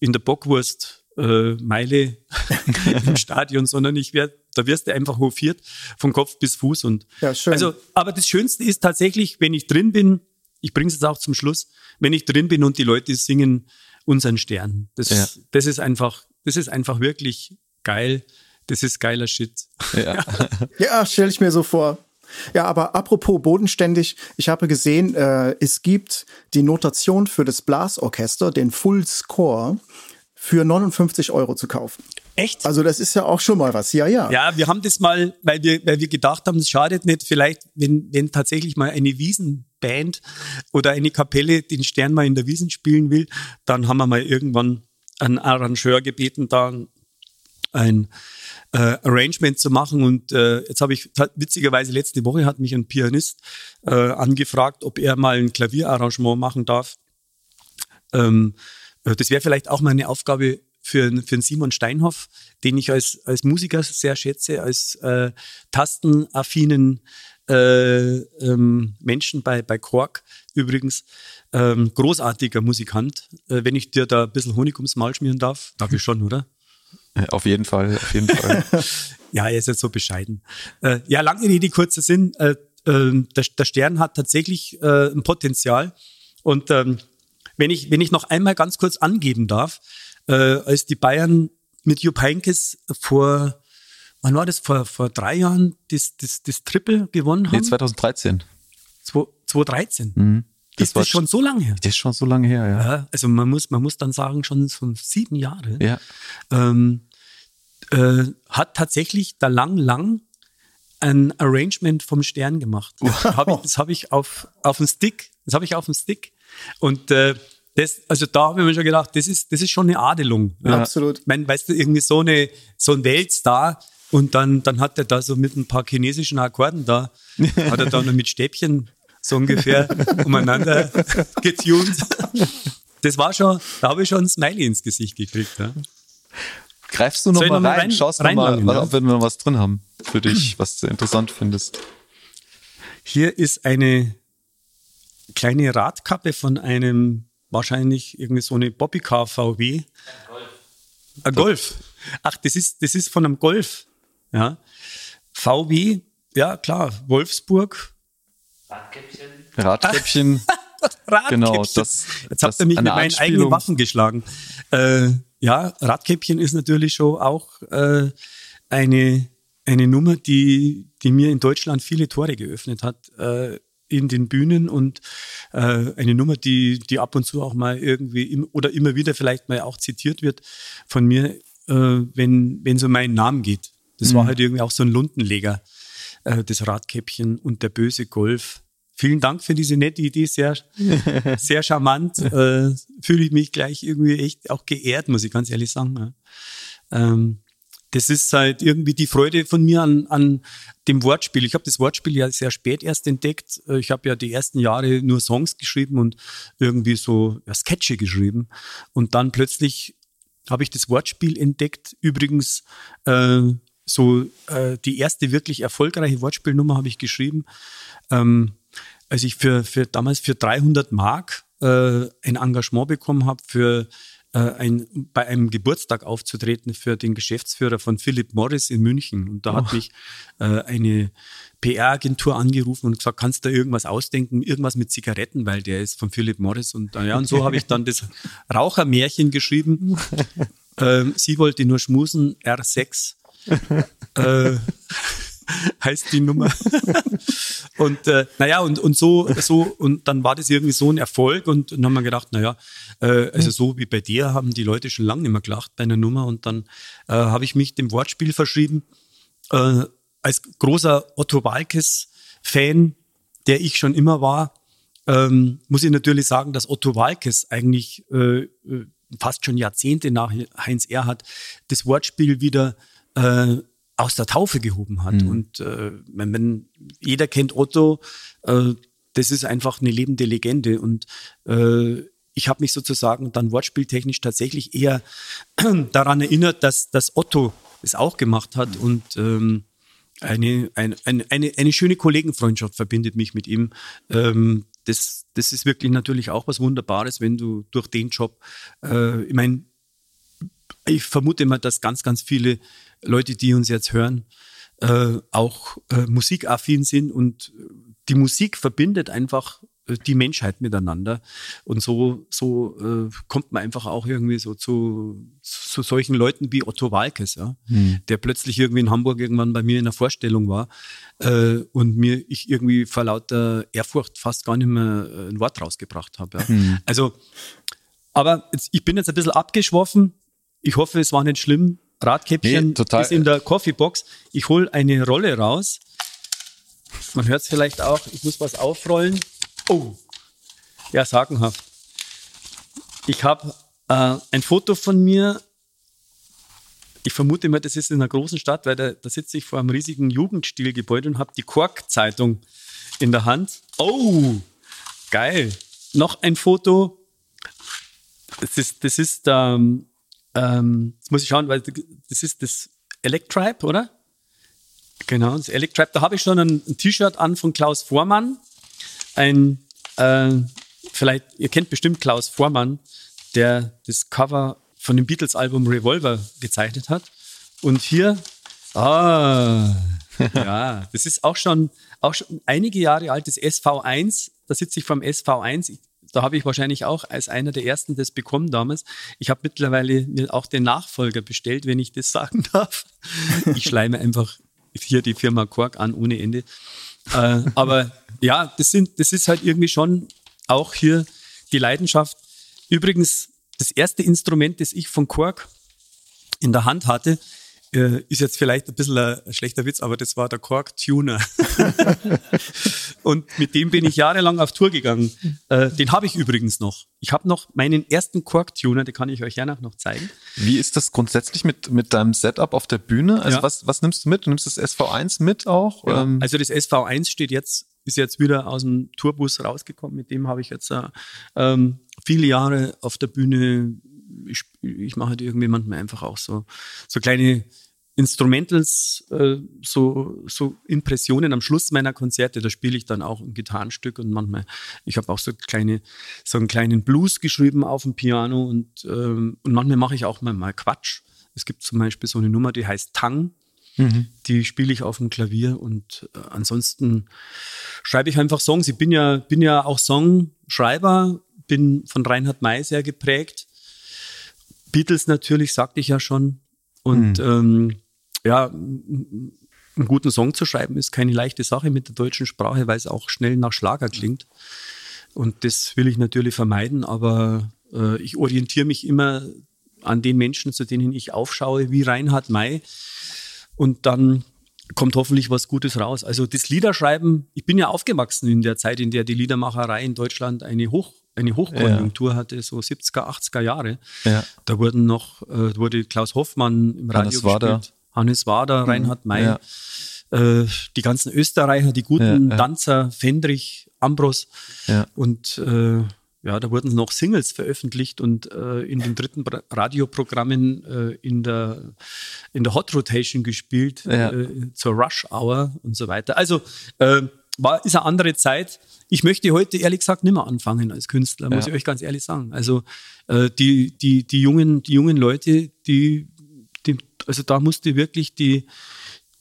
in der Bockwurst äh, Meile im Stadion, sondern ich werde da wirst du einfach hofiert von Kopf bis Fuß und ja, schön. also aber das Schönste ist tatsächlich, wenn ich drin bin, ich bringe es jetzt auch zum Schluss, wenn ich drin bin und die Leute singen unseren Stern. Das, ja. das ist einfach, das ist einfach wirklich geil. Das ist geiler Shit. Ja, ja stelle ich mir so vor. Ja, aber apropos bodenständig, ich habe gesehen, äh, es gibt die Notation für das Blasorchester, den Full Score, für 59 Euro zu kaufen. Echt? Also das ist ja auch schon mal was. Ja, ja. Ja, wir haben das mal, weil wir, weil wir gedacht haben, es schadet nicht, vielleicht, wenn, wenn tatsächlich mal eine Wiesenband oder eine Kapelle den Stern mal in der Wiesen spielen will, dann haben wir mal irgendwann einen Arrangeur gebeten, da ein äh, Arrangement zu machen. Und äh, jetzt habe ich witzigerweise letzte Woche hat mich ein Pianist äh, angefragt, ob er mal ein Klavierarrangement machen darf. Ähm, äh, das wäre vielleicht auch mal eine Aufgabe für, für einen Simon Steinhoff, den ich als, als Musiker sehr schätze, als äh, tastenaffinen äh, ähm, Menschen bei, bei Quark übrigens. Ähm, großartiger Musikant. Äh, wenn ich dir da ein bisschen Honig ums Maul schmieren darf, darf ich schon, oder? Auf jeden Fall, auf jeden Fall. ja, er ist jetzt so bescheiden. Äh, ja, lange Rede, kurzer Sinn. Äh, äh, der, der, Stern hat tatsächlich äh, ein Potenzial. Und ähm, wenn, ich, wenn ich noch einmal ganz kurz angeben darf, äh, als die Bayern mit Jupp Heynckes vor, wann war das, vor, vor drei Jahren das, das, das Triple gewonnen haben? Nee, 2013. 2013. Mhm. Das ist das schon so lange her? Das ist schon so lange her, ja. ja also man muss, man muss dann sagen, schon so sieben Jahre. Ja. Ähm, äh, hat tatsächlich da lang, lang ein Arrangement vom Stern gemacht. Das habe ich, das hab ich auf, auf dem Stick. Das habe ich auf dem Stick. Und äh, das, also da habe ich mir schon gedacht, das ist, das ist schon eine Adelung. Ja. Absolut. Ich meine, weißt du, irgendwie so eine, so ein Weltstar und dann, dann hat er da so mit ein paar chinesischen Akkorden da, hat er da noch mit Stäbchen so ungefähr umeinander getunt. Das war schon, da habe ich schon ein Smiley ins Gesicht gekriegt. Ja. Greifst du noch mal rein, rein, schaust rein mal, ja? ob wir noch was drin haben für dich, was du interessant findest. Hier ist eine kleine Radkappe von einem wahrscheinlich irgendwie so eine Bobbycar VW. Ein Golf. Ach, das ist, das ist von einem Golf. Ja. VW, ja klar, Wolfsburg. Radkäppchen. Radkäppchen. Radkäppchen. Genau, das, Jetzt habt ihr mich mit meinen eigenen Waffen geschlagen. Äh, ja, Radkäppchen ist natürlich schon auch äh, eine, eine Nummer, die, die mir in Deutschland viele Tore geöffnet hat. Äh, in den Bühnen und äh, eine Nummer, die, die ab und zu auch mal irgendwie im, oder immer wieder vielleicht mal auch zitiert wird von mir, äh, wenn wenn es um meinen Namen geht. Das mhm. war halt irgendwie auch so ein Lundenleger, äh, das Radkäppchen und der böse Golf. Vielen Dank für diese nette Idee, sehr, sehr charmant. Äh, Fühle ich mich gleich irgendwie echt auch geehrt, muss ich ganz ehrlich sagen. Ja. Ähm, das ist halt irgendwie die Freude von mir an, an dem Wortspiel. Ich habe das Wortspiel ja sehr spät erst entdeckt. Äh, ich habe ja die ersten Jahre nur Songs geschrieben und irgendwie so ja, Sketche geschrieben. Und dann plötzlich habe ich das Wortspiel entdeckt. Übrigens, äh, so äh, die erste wirklich erfolgreiche Wortspielnummer habe ich geschrieben. Ähm, als ich für, für damals für 300 Mark äh, ein Engagement bekommen habe für äh, ein, bei einem Geburtstag aufzutreten für den Geschäftsführer von Philip Morris in München. Und da oh. hat mich äh, eine PR-Agentur angerufen und gesagt, kannst du da irgendwas ausdenken, irgendwas mit Zigaretten, weil der ist von Philip Morris. Und, äh, ja, und so habe ich dann das Rauchermärchen geschrieben. ähm, sie wollte nur schmusen, R6. äh, heißt die Nummer. und äh, naja, und, und so, so, und dann war das irgendwie so ein Erfolg und dann haben wir gedacht, naja, äh, also so wie bei dir haben die Leute schon lange nicht mehr gelacht bei einer Nummer und dann äh, habe ich mich dem Wortspiel verschrieben. Äh, als großer Otto Walkes-Fan, der ich schon immer war, ähm, muss ich natürlich sagen, dass Otto Walkes eigentlich äh, äh fast schon Jahrzehnte nach Heinz Erhardt das Wortspiel wieder äh, aus der Taufe gehoben hat. Mhm. Und äh, wenn, wenn, jeder kennt Otto, äh, das ist einfach eine lebende Legende. Und äh, ich habe mich sozusagen dann wortspieltechnisch tatsächlich eher daran erinnert, dass, dass Otto es auch gemacht hat. Mhm. Und ähm, eine, eine, eine, eine schöne Kollegenfreundschaft verbindet mich mit ihm. Ähm, das, das ist wirklich natürlich auch was Wunderbares, wenn du durch den Job, äh, ich meine, ich vermute immer, dass ganz, ganz viele Leute, die uns jetzt hören, äh, auch äh, musikaffin sind und die Musik verbindet einfach äh, die Menschheit miteinander. Und so, so äh, kommt man einfach auch irgendwie so zu, zu solchen Leuten wie Otto Walkes, ja, hm. der plötzlich irgendwie in Hamburg irgendwann bei mir in der Vorstellung war äh, und mir ich irgendwie vor lauter Ehrfurcht fast gar nicht mehr äh, ein Wort rausgebracht habe. Ja. Hm. Also, aber jetzt, ich bin jetzt ein bisschen abgeschworfen. Ich hoffe, es war nicht schlimm. Radkäppchen nee, ist in der Coffeebox. Ich hole eine Rolle raus. Man hört es vielleicht auch. Ich muss was aufrollen. Oh, ja, sagenhaft. Ich habe äh, ein Foto von mir Ich vermute mal, das ist in einer großen Stadt, weil da, da sitze ich vor einem riesigen Jugendstilgebäude und habe die Kork-Zeitung in der Hand. Oh, geil. Noch ein Foto. Das ist, das ist, ähm, ähm, jetzt muss ich schauen, weil das ist das Electribe, oder? Genau, das Electribe. Da habe ich schon ein, ein T-Shirt an von Klaus Vormann. Ein, äh, vielleicht, ihr kennt bestimmt Klaus Vormann, der das Cover von dem Beatles-Album Revolver gezeichnet hat. Und hier, ah, ja, das ist auch schon, auch schon einige Jahre alt, das SV1. Da sitze ich vom SV1. Ich, da habe ich wahrscheinlich auch als einer der ersten das bekommen damals. Ich habe mittlerweile mir auch den Nachfolger bestellt, wenn ich das sagen darf. Ich schleime einfach hier die Firma Kork an ohne Ende. Äh, aber ja, das, sind, das ist halt irgendwie schon auch hier die Leidenschaft. Übrigens, das erste Instrument, das ich von Kork in der Hand hatte, ist jetzt vielleicht ein bisschen ein schlechter Witz, aber das war der Kork Tuner. und mit dem bin ich jahrelang auf Tour gegangen. Äh, den habe ich übrigens noch. Ich habe noch meinen ersten Kork Tuner, den kann ich euch gerne noch zeigen. Wie ist das grundsätzlich mit, mit deinem Setup auf der Bühne? Also ja. was, was nimmst du mit? Du nimmst das SV1 mit auch? Ja. Ähm also das SV1 steht jetzt, ist jetzt wieder aus dem Tourbus rausgekommen. Mit dem habe ich jetzt äh, ähm, viele Jahre auf der Bühne ich, ich mache halt irgendwie manchmal einfach auch so, so kleine Instrumentals, äh, so, so Impressionen am Schluss meiner Konzerte. Da spiele ich dann auch ein Gitarrenstück und manchmal, ich habe auch so kleine, so einen kleinen Blues geschrieben auf dem Piano und, ähm, und manchmal mache ich auch mal, mal Quatsch. Es gibt zum Beispiel so eine Nummer, die heißt Tang. Mhm. Die spiele ich auf dem Klavier und äh, ansonsten schreibe ich einfach Songs. Ich bin ja, bin ja auch Songschreiber, bin von Reinhard May sehr geprägt. Beatles natürlich, sagte ich ja schon. Und mhm. ähm, ja, einen guten Song zu schreiben ist keine leichte Sache mit der deutschen Sprache, weil es auch schnell nach Schlager klingt. Und das will ich natürlich vermeiden, aber äh, ich orientiere mich immer an den Menschen, zu denen ich aufschaue, wie Reinhard May. Und dann kommt hoffentlich was Gutes raus. Also das Liederschreiben, ich bin ja aufgewachsen in der Zeit, in der die Liedermacherei in Deutschland eine Hoch eine Hochkonjunktur ja. hatte, so 70er, 80er Jahre. Ja. Da wurden noch, äh, wurde Klaus Hoffmann im Radio Hannes Wader. Hannes Wader, mhm. Reinhard May, ja. äh, die ganzen Österreicher, die guten Danzer, Fendrich, Ambros und äh, ja, da wurden noch Singles veröffentlicht und äh, in den dritten Radioprogrammen äh, in, der, in der Hot Rotation gespielt, ja. äh, zur Rush Hour und so weiter. Also äh, war, ist eine andere Zeit. Ich möchte heute ehrlich gesagt nicht mehr anfangen als Künstler, muss ja. ich euch ganz ehrlich sagen. Also äh, die, die, die, jungen, die jungen Leute, die, die, also da musste wirklich die,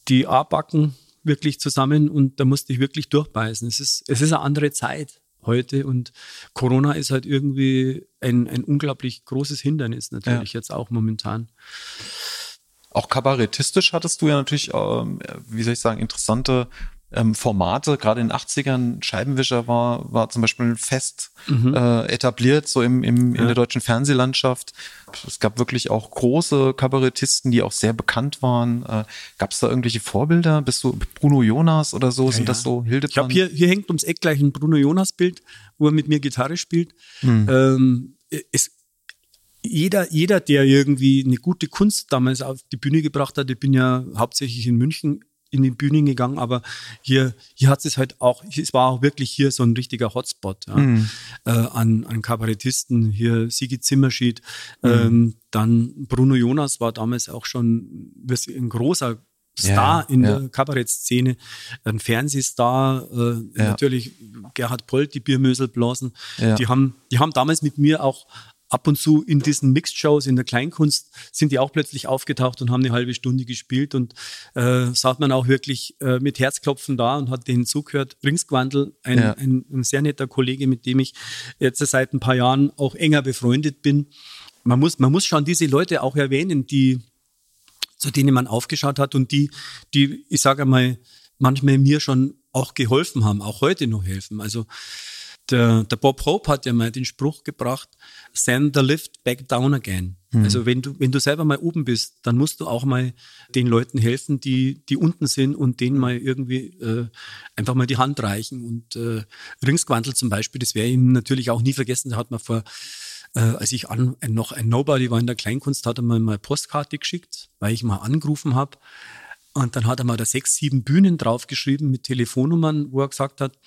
die A-Backen wirklich zusammen und da musste ich wirklich durchbeißen. Es ist, es ist eine andere Zeit heute und Corona ist halt irgendwie ein, ein unglaublich großes Hindernis natürlich ja. jetzt auch momentan. Auch kabarettistisch hattest du ja natürlich, ähm, wie soll ich sagen, interessante ähm, Formate, gerade in den 80ern, Scheibenwischer war, war zum Beispiel fest mhm. äh, etabliert, so im, im, ja. in der deutschen Fernsehlandschaft. Es gab wirklich auch große Kabarettisten, die auch sehr bekannt waren. Äh, gab es da irgendwelche Vorbilder? Bist du Bruno Jonas oder so? Ja, Sind ja. das so Hildebrand? Ich glaube, hier, hier hängt ums Eck gleich ein Bruno Jonas-Bild, wo er mit mir Gitarre spielt. Mhm. Ähm, es, jeder, jeder, der irgendwie eine gute Kunst damals auf die Bühne gebracht hat, ich bin ja hauptsächlich in München in die Bühnen gegangen, aber hier, hier hat es halt auch, es war auch wirklich hier so ein richtiger Hotspot ja, mhm. äh, an, an Kabarettisten. Hier Sigi Zimmerschied, mhm. ähm, dann Bruno Jonas war damals auch schon ein großer Star ja, in ja. der Kabarettszene, ein Fernsehstar, äh, natürlich Gerhard Polt, die Biermöselblasen. Die haben, die haben damals mit mir auch ab und zu in diesen Mixed-Shows in der Kleinkunst sind die auch plötzlich aufgetaucht und haben eine halbe Stunde gespielt und äh, saß man auch wirklich äh, mit Herzklopfen da und hat denen zugehört. Ringsquandel, ein, ja. ein, ein, sehr netter Kollege, mit dem ich jetzt seit ein paar Jahren auch enger befreundet bin. Man muss, man muss schon diese Leute auch erwähnen, die, zu denen man aufgeschaut hat und die, die, ich sage einmal, manchmal mir schon auch geholfen haben, auch heute noch helfen. Also der, der Bob Hope hat ja mal den Spruch gebracht, send the lift back down again. Mhm. Also wenn du, wenn du selber mal oben bist, dann musst du auch mal den Leuten helfen, die, die unten sind und denen mal irgendwie äh, einfach mal die Hand reichen. Und äh, Ringsquantel zum Beispiel, das wäre ihm natürlich auch nie vergessen, da hat man vor äh, als ich an, noch ein Nobody war in der Kleinkunst, hat er mir mal eine Postkarte geschickt, weil ich mal angerufen habe. Und dann hat er mal da sechs, sieben Bühnen draufgeschrieben mit Telefonnummern, wo er gesagt hat,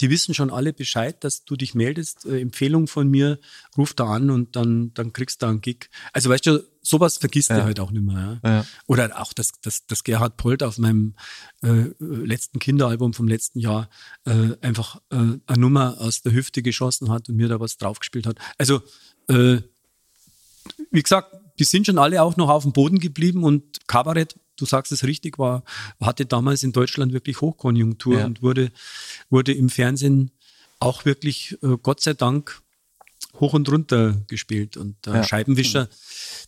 die wissen schon alle Bescheid, dass du dich meldest, äh, Empfehlung von mir, ruf da an und dann, dann kriegst du einen Gig. Also weißt du, sowas vergisst ja. du halt auch nicht mehr. Ja? Ja. Oder auch das, das, das Gerhard Polt auf meinem äh, letzten Kinderalbum vom letzten Jahr äh, einfach äh, eine Nummer aus der Hüfte geschossen hat und mir da was draufgespielt hat. Also, äh, wie gesagt, die sind schon alle auch noch auf dem Boden geblieben und Kabarett du sagst es richtig, war, hatte damals in Deutschland wirklich Hochkonjunktur ja. und wurde, wurde im Fernsehen auch wirklich, äh, Gott sei Dank, hoch und runter gespielt. Und äh, ja. Scheibenwischer,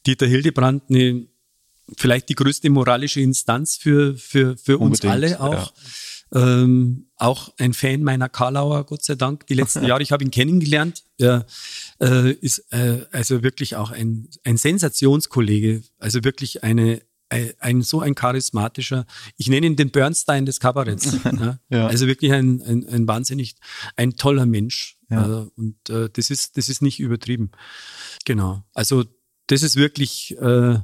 Dieter Hildebrand, eine, vielleicht die größte moralische Instanz für, für, für uns alle auch. Ja. Ähm, auch ein Fan meiner Karlauer, Gott sei Dank, die letzten Jahre. Ich habe ihn kennengelernt. Er äh, ist äh, also wirklich auch ein, ein Sensationskollege, also wirklich eine, ein, so ein charismatischer, ich nenne ihn den Bernstein des Kabaretts. ja. ja. Also wirklich ein, ein, ein wahnsinnig, ein toller Mensch. Ja. Äh, und äh, das ist, das ist nicht übertrieben. Genau. Also das ist wirklich, äh,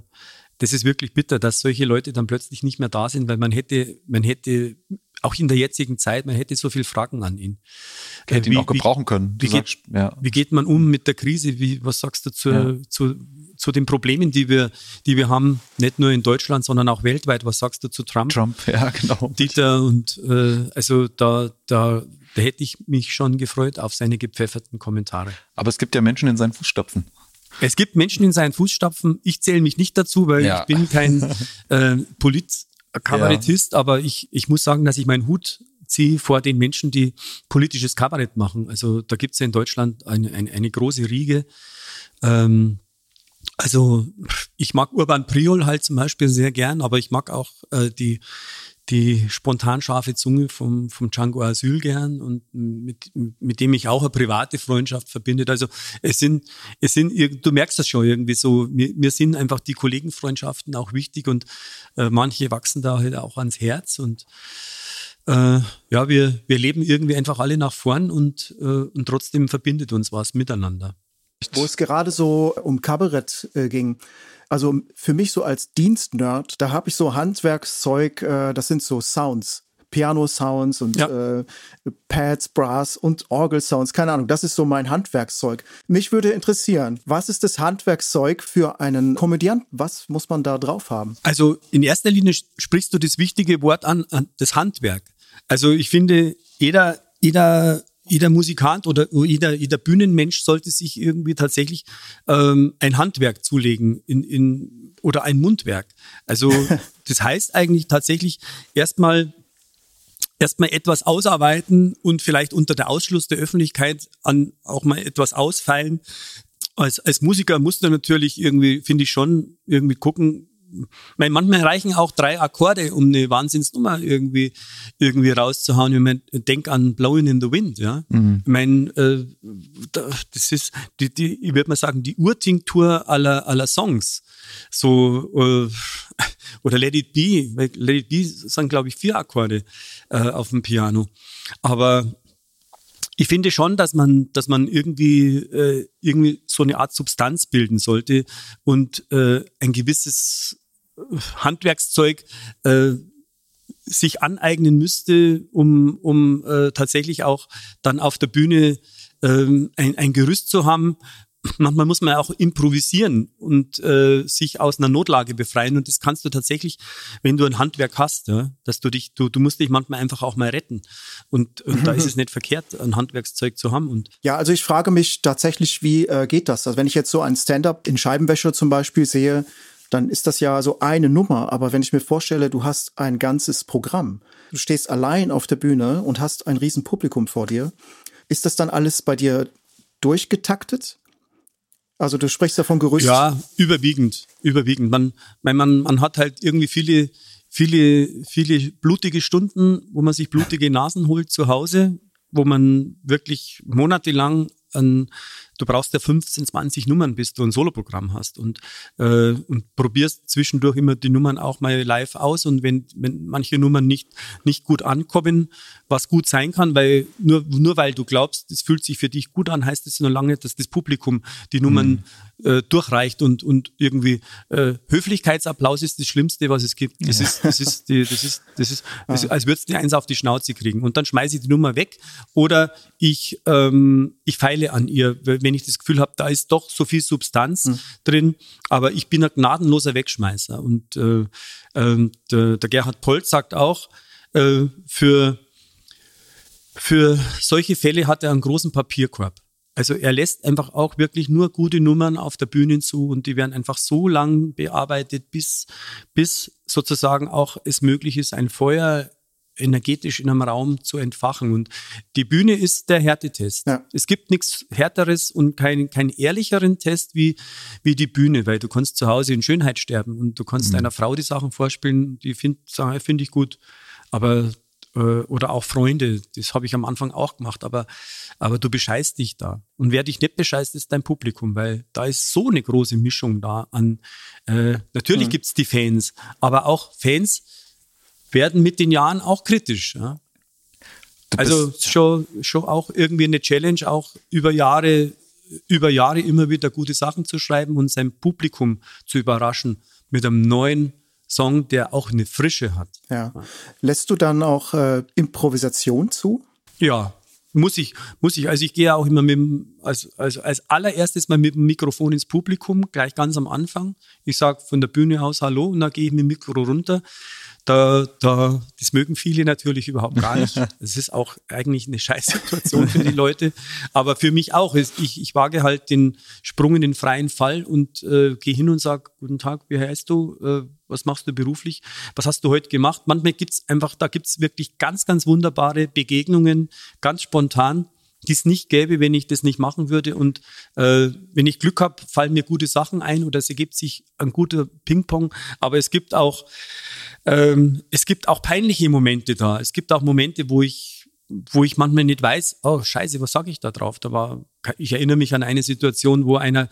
das ist wirklich bitter, dass solche Leute dann plötzlich nicht mehr da sind, weil man hätte, man hätte auch in der jetzigen Zeit, man hätte so viel Fragen an ihn. Hätte ihn auch gebrauchen können. Wie, geht, ja. wie geht man um mit der Krise? Wie, was sagst du zur, ja. zu, zu den Problemen, die wir, die wir haben, nicht nur in Deutschland, sondern auch weltweit. Was sagst du zu Trump? Trump, ja, genau. Dieter und äh, also da, da, da hätte ich mich schon gefreut auf seine gepfefferten Kommentare. Aber es gibt ja Menschen in seinen Fußstapfen. Es gibt Menschen in seinen Fußstapfen. Ich zähle mich nicht dazu, weil ja. ich bin kein äh, Polit-Kabarettist, ja. aber ich, ich muss sagen, dass ich meinen Hut ziehe vor den Menschen, die politisches Kabarett machen. Also da gibt es ja in Deutschland eine, eine, eine große Riege. Ähm, also ich mag Urban Priol halt zum Beispiel sehr gern, aber ich mag auch äh, die die spontan scharfe Zunge vom, vom Django Asyl gern und mit, mit dem ich auch eine private Freundschaft verbindet. Also es sind, es sind, du merkst das schon irgendwie so, mir, mir sind einfach die Kollegenfreundschaften auch wichtig und äh, manche wachsen da halt auch ans Herz und äh, ja, wir, wir leben irgendwie einfach alle nach vorn und, äh, und trotzdem verbindet uns was miteinander. Wo es gerade so um Kabarett äh, ging. Also für mich so als Dienstnerd, da habe ich so Handwerkszeug, äh, das sind so Sounds. Piano-Sounds und ja. äh, Pads, Brass und Orgel-Sounds, keine Ahnung, das ist so mein Handwerkszeug. Mich würde interessieren, was ist das Handwerkszeug für einen Komödianten? Was muss man da drauf haben? Also in erster Linie sprichst du das wichtige Wort an, an das Handwerk. Also ich finde, jeder, jeder jeder Musikant oder jeder, jeder Bühnenmensch sollte sich irgendwie tatsächlich ähm, ein Handwerk zulegen in, in, oder ein Mundwerk. Also das heißt eigentlich tatsächlich erstmal erstmal etwas ausarbeiten und vielleicht unter der Ausschluss der Öffentlichkeit an auch mal etwas ausfallen. Als, als Musiker musst du natürlich irgendwie, finde ich schon, irgendwie gucken, meine, manchmal reichen auch drei Akkorde, um eine Wahnsinnsnummer irgendwie, irgendwie rauszuhauen. Wenn man denkt an Blowing in the Wind, ja. Mhm. Ich meine, äh, das ist, die, die, ich würde mal sagen, die Urtinktur aller, aller Songs. So, äh, oder Let It Be. Let It Be sind, glaube ich, vier Akkorde äh, auf dem Piano. Aber ich finde schon, dass man, dass man irgendwie, äh, irgendwie so eine Art Substanz bilden sollte und äh, ein gewisses Handwerkszeug äh, sich aneignen müsste, um, um äh, tatsächlich auch dann auf der Bühne ähm, ein, ein Gerüst zu haben, manchmal muss man auch improvisieren und äh, sich aus einer Notlage befreien. Und das kannst du tatsächlich, wenn du ein Handwerk hast, ja, dass du dich, du, du musst dich manchmal einfach auch mal retten. Und, und da ist es nicht verkehrt, ein Handwerkszeug zu haben. Und ja, also ich frage mich tatsächlich, wie äh, geht das? Also wenn ich jetzt so ein Stand-up in Scheibenwäsche zum Beispiel sehe, dann ist das ja so eine Nummer. Aber wenn ich mir vorstelle, du hast ein ganzes Programm, du stehst allein auf der Bühne und hast ein riesen Publikum vor dir, ist das dann alles bei dir durchgetaktet? Also du sprichst ja von Gerüst. Ja, überwiegend, überwiegend. Man, man, man hat halt irgendwie viele, viele, viele blutige Stunden, wo man sich blutige Nasen holt zu Hause, wo man wirklich monatelang an, du brauchst ja 15, 20 Nummern, bis du ein Soloprogramm hast und, äh, und probierst zwischendurch immer die Nummern auch mal live aus und wenn, wenn manche Nummern nicht, nicht gut ankommen, was gut sein kann, weil nur, nur weil du glaubst, es fühlt sich für dich gut an, heißt es nur lange, dass das Publikum die Nummern mhm. äh, durchreicht und, und irgendwie äh, Höflichkeitsapplaus ist das Schlimmste, was es gibt. Das ja. ist, das ist, die, das ist, das ist, das ist als würdest du eins auf die Schnauze kriegen. Und dann schmeiße ich die Nummer weg oder ich, ähm, ich feile an ihr, wenn ich das Gefühl habe, da ist doch so viel Substanz mhm. drin, aber ich bin ein gnadenloser Wegschmeißer. Und äh, äh, der, der Gerhard Polt sagt auch, äh, für für solche Fälle hat er einen großen Papierkorb. Also er lässt einfach auch wirklich nur gute Nummern auf der Bühne zu und die werden einfach so lang bearbeitet, bis, bis sozusagen auch es möglich ist, ein Feuer energetisch in einem Raum zu entfachen. Und die Bühne ist der Härtetest. Ja. Es gibt nichts härteres und keinen kein ehrlicheren Test wie, wie die Bühne, weil du kannst zu Hause in Schönheit sterben und du kannst mhm. einer Frau die Sachen vorspielen, die finde find ich gut. Aber äh, oder auch Freunde. Das habe ich am Anfang auch gemacht, aber, aber du bescheißt dich da. Und wer dich nicht bescheißt, ist dein Publikum, weil da ist so eine große Mischung da an, äh, natürlich mhm. gibt's die Fans, aber auch Fans werden mit den Jahren auch kritisch. Ja? Also schon, schon auch irgendwie eine Challenge, auch über Jahre, über Jahre immer wieder gute Sachen zu schreiben und sein Publikum zu überraschen mit einem neuen Song, der auch eine Frische hat. Ja. Lässt du dann auch äh, Improvisation zu? Ja, muss ich, muss ich. Also ich gehe auch immer mit als, also als allererstes mal mit dem Mikrofon ins Publikum, gleich ganz am Anfang. Ich sage von der Bühne aus Hallo und dann gehe ich mit dem Mikro runter. Da, da, das mögen viele natürlich überhaupt gar nicht. Es ist auch eigentlich eine Scheißsituation für die Leute, aber für mich auch. Ich, ich wage halt den Sprung in den freien Fall und äh, gehe hin und sage, guten Tag, wie heißt du? Äh, was machst du beruflich? Was hast du heute gemacht? Manchmal gibt's einfach, da gibt's wirklich ganz, ganz wunderbare Begegnungen, ganz spontan die es nicht gäbe, wenn ich das nicht machen würde. Und äh, wenn ich Glück habe, fallen mir gute Sachen ein oder es ergibt sich ein guter Ping-Pong. Aber es gibt auch ähm, es gibt auch peinliche Momente da. Es gibt auch Momente, wo ich, wo ich manchmal nicht weiß, oh Scheiße, was sage ich da drauf? Da war, ich erinnere mich an eine Situation, wo einer,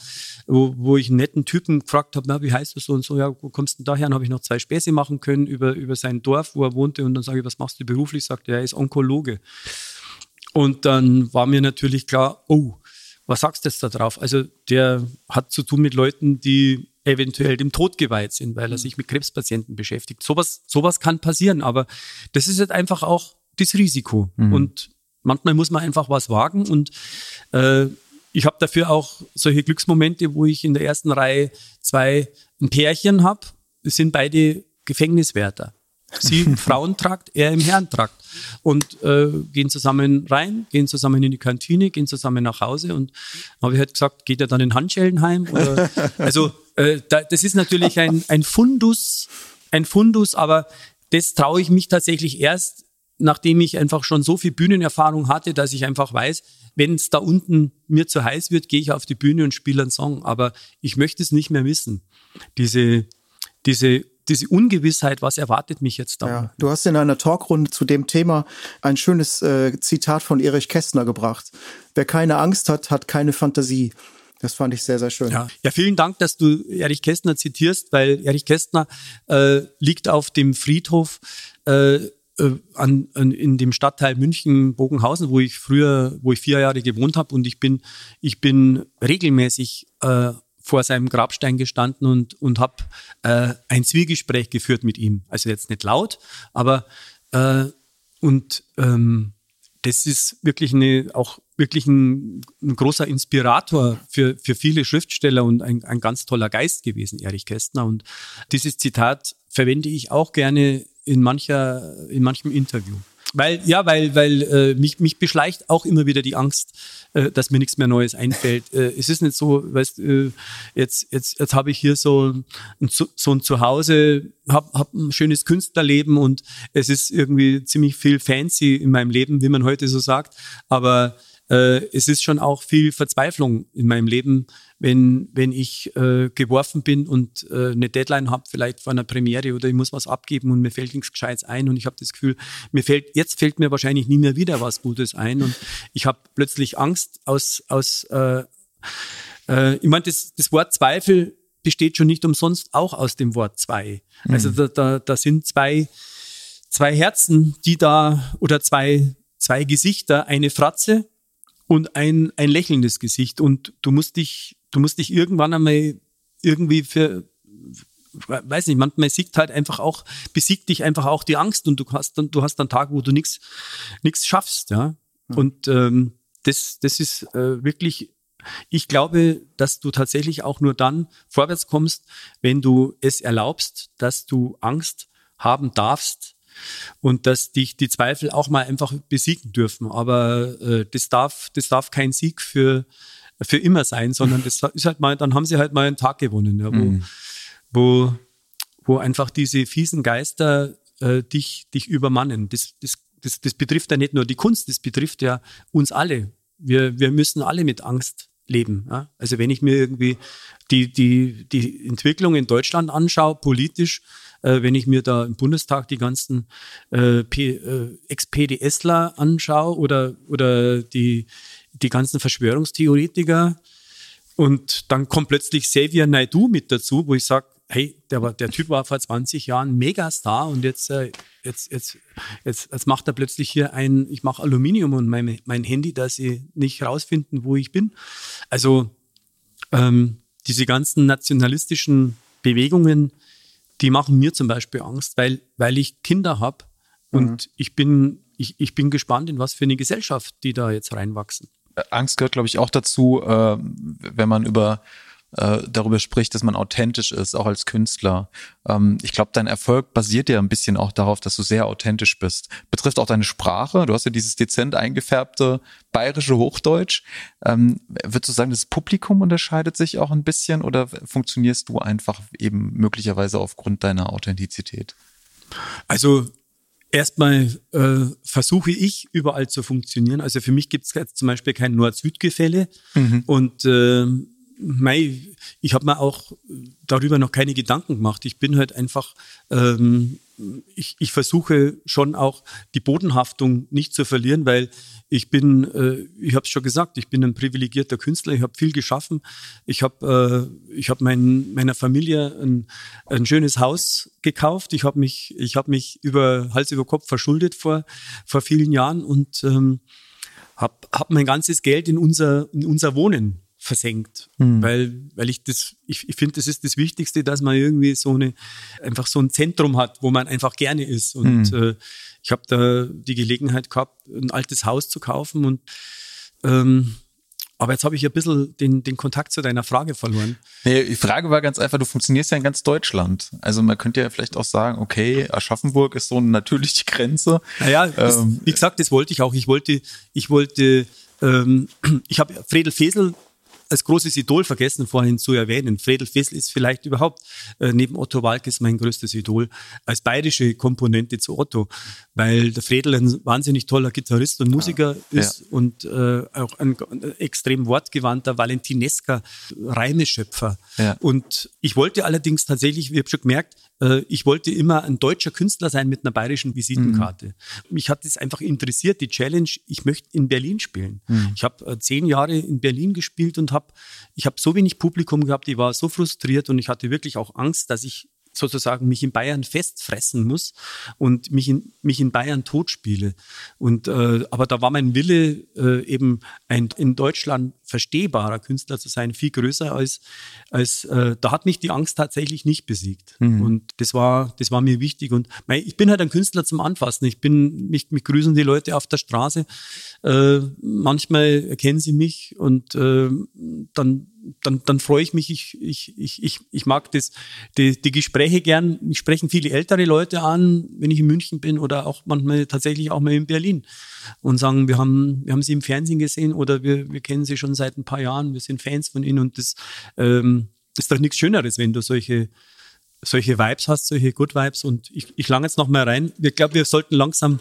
wo, wo ich einen netten Typen gefragt habe, wie heißt du so und so, ja, wo kommst du denn daher? Dann habe ich noch zwei Späße machen können über, über sein Dorf, wo er wohnte und dann sage ich, was machst du beruflich? Sagt er, er ist Onkologe. Und dann war mir natürlich klar, oh, was sagst du jetzt da drauf? Also der hat zu tun mit Leuten, die eventuell dem Tod geweiht sind, weil er mhm. sich mit Krebspatienten beschäftigt. Sowas, sowas kann passieren, aber das ist halt einfach auch das Risiko. Mhm. Und manchmal muss man einfach was wagen und äh, ich habe dafür auch solche Glücksmomente, wo ich in der ersten Reihe zwei ein Pärchen habe. Das sind beide Gefängniswärter. Sie im Frauentrakt, er im Herrentrakt. Und äh, gehen zusammen rein, gehen zusammen in die Kantine, gehen zusammen nach Hause. Und habe ich halt gesagt, geht er dann in Handschellen heim? Oder, also äh, da, das ist natürlich ein, ein Fundus, ein Fundus, aber das traue ich mich tatsächlich erst, nachdem ich einfach schon so viel Bühnenerfahrung hatte, dass ich einfach weiß, wenn es da unten mir zu heiß wird, gehe ich auf die Bühne und spiele einen Song. Aber ich möchte es nicht mehr missen. Diese, diese diese Ungewissheit, was erwartet mich jetzt da? Ja, du hast in einer Talkrunde zu dem Thema ein schönes äh, Zitat von Erich Kästner gebracht. Wer keine Angst hat, hat keine Fantasie. Das fand ich sehr, sehr schön. Ja, ja vielen Dank, dass du Erich Kästner zitierst, weil Erich Kästner äh, liegt auf dem Friedhof äh, äh an, an, in dem Stadtteil München Bogenhausen, wo ich früher, wo ich vier Jahre gewohnt habe und ich bin, ich bin regelmäßig äh, vor seinem Grabstein gestanden und, und habe äh, ein Zwiegespräch geführt mit ihm. Also jetzt nicht laut, aber äh, und ähm, das ist wirklich eine, auch wirklich ein, ein, großer Inspirator für, für viele Schriftsteller und ein, ein ganz toller Geist gewesen, Erich Kästner. Und dieses Zitat verwende ich auch gerne in mancher, in manchem Interview. Weil, ja, weil, weil äh, mich, mich beschleicht auch immer wieder die Angst, äh, dass mir nichts mehr Neues einfällt. Äh, es ist nicht so, weißt äh, jetzt, jetzt, jetzt habe ich hier so ein, so ein Zuhause, habe hab ein schönes Künstlerleben und es ist irgendwie ziemlich viel fancy in meinem Leben, wie man heute so sagt. Aber äh, es ist schon auch viel Verzweiflung in meinem Leben, wenn, wenn ich äh, geworfen bin und äh, eine Deadline habe, vielleicht vor einer Premiere oder ich muss was abgeben und mir fällt nichts Gescheites ein und ich habe das Gefühl, mir fällt, jetzt fällt mir wahrscheinlich nie mehr wieder was Gutes ein und ich habe plötzlich Angst aus, aus, äh, Äh, ich meine, das, das Wort Zweifel besteht schon nicht umsonst auch aus dem Wort zwei. Also da, da, da sind zwei, zwei Herzen, die da, oder zwei, zwei Gesichter, eine Fratze und ein, ein lächelndes Gesicht. Und du musst dich, du musst dich irgendwann einmal irgendwie für, weiß nicht, manchmal siegt halt einfach auch, besiegt dich einfach auch die Angst und du hast dann, du hast dann Tage, wo du nichts nichts schaffst, ja. Mhm. Und ähm, das, das ist äh, wirklich ich glaube, dass du tatsächlich auch nur dann vorwärts kommst, wenn du es erlaubst, dass du Angst haben darfst und dass dich die Zweifel auch mal einfach besiegen dürfen. Aber äh, das darf, das darf kein Sieg für für immer sein, sondern das ist halt mal, dann haben sie halt mal einen Tag gewonnen, ja, wo, mhm. wo, wo einfach diese fiesen Geister äh, dich, dich übermannen. Das, das, das, das betrifft ja nicht nur die Kunst, das betrifft ja uns alle. Wir, wir müssen alle mit Angst leben. Ja? Also wenn ich mir irgendwie die, die, die Entwicklung in Deutschland anschaue, politisch, äh, wenn ich mir da im Bundestag die ganzen äh, äh, Ex-PDSler anschaue oder, oder die, die ganzen Verschwörungstheoretiker und dann kommt plötzlich Xavier Naidu mit dazu, wo ich sage, hey, der, war, der Typ war vor 20 Jahren Megastar und jetzt, äh, jetzt, jetzt, jetzt, jetzt macht er plötzlich hier ein, ich mache Aluminium und mein, mein Handy, dass sie nicht rausfinden, wo ich bin. Also ähm, diese ganzen nationalistischen Bewegungen, die machen mir zum Beispiel Angst, weil, weil ich Kinder habe und mhm. ich, bin, ich, ich bin gespannt, in was für eine Gesellschaft die da jetzt reinwachsen. Angst gehört, glaube ich, auch dazu, äh, wenn man über äh, darüber spricht, dass man authentisch ist, auch als Künstler. Ähm, ich glaube, dein Erfolg basiert ja ein bisschen auch darauf, dass du sehr authentisch bist. Betrifft auch deine Sprache. Du hast ja dieses dezent eingefärbte bayerische Hochdeutsch. Ähm, würdest du sagen, das Publikum unterscheidet sich auch ein bisschen oder funktionierst du einfach eben möglicherweise aufgrund deiner Authentizität? Also Erstmal äh, versuche ich überall zu funktionieren. Also für mich gibt es jetzt zum Beispiel kein Nord-Süd-Gefälle. Mhm. Und äh, mei, ich habe mir auch darüber noch keine Gedanken gemacht. Ich bin halt einfach, ähm, ich, ich versuche schon auch die Bodenhaftung nicht zu verlieren, weil ich bin, äh, ich habe es schon gesagt, ich bin ein privilegierter Künstler, ich habe viel geschaffen. Ich habe äh, ich hab mein, meiner Familie ein, ein schönes Haus gekauft. Ich habe mich, ich hab mich über Hals über Kopf verschuldet vor, vor vielen Jahren und ähm, habe hab mein ganzes Geld in unser, in unser Wohnen versenkt. Mhm. Weil, weil ich das, ich, ich finde, das ist das Wichtigste, dass man irgendwie so eine, einfach so ein Zentrum hat, wo man einfach gerne ist. Und mhm. äh, ich habe da die Gelegenheit gehabt, ein altes Haus zu kaufen und ähm, aber jetzt habe ich ein bisschen den, den Kontakt zu deiner Frage verloren. Nee, die Frage war ganz einfach, du funktionierst ja in ganz Deutschland. Also man könnte ja vielleicht auch sagen, okay, Aschaffenburg ist so natürlich die Grenze. Naja, das, ähm, wie gesagt, das wollte ich auch. Ich wollte, ich wollte, ähm, ich habe Fredel Fesel als großes Idol vergessen vorhin zu erwähnen. Fredel Fessel ist vielleicht überhaupt äh, neben Otto Walkes mein größtes Idol als bayerische Komponente zu Otto, weil der Fredel ein wahnsinnig toller Gitarrist und Musiker ja, ist ja. und äh, auch ein, ein, extrem wortgewandter, valentinesker Reimeschöpfer. Ja. Und ich wollte allerdings tatsächlich, ich habe schon gemerkt, äh, ich wollte immer ein deutscher Künstler sein mit einer bayerischen Visitenkarte. Mhm. Mich hat das einfach interessiert, die Challenge, ich möchte in Berlin spielen. Mhm. Ich habe äh, zehn Jahre in Berlin gespielt und habe ich habe so wenig Publikum gehabt, ich war so frustriert und ich hatte wirklich auch Angst, dass ich sozusagen mich in Bayern festfressen muss und mich in, mich in Bayern totspiele. Und, äh, aber da war mein Wille, äh, eben ein in Deutschland verstehbarer Künstler zu sein, viel größer als, als äh, da hat mich die Angst tatsächlich nicht besiegt. Mhm. Und das war, das war mir wichtig. Und mein, ich bin halt ein Künstler zum Anfassen. Ich bin, mich, mich grüßen die Leute auf der Straße. Äh, manchmal erkennen sie mich und äh, dann dann, dann freue ich mich. Ich, ich, ich, ich, ich mag das, die, die Gespräche gern. Mich sprechen viele ältere Leute an, wenn ich in München bin oder auch manchmal tatsächlich auch mal in Berlin und sagen, wir haben, wir haben sie im Fernsehen gesehen oder wir, wir kennen sie schon seit ein paar Jahren, wir sind Fans von ihnen und das ähm, ist doch nichts Schöneres, wenn du solche, solche Vibes hast, solche Good Vibes und ich, ich lang jetzt noch mal rein. Ich glaube, wir sollten langsam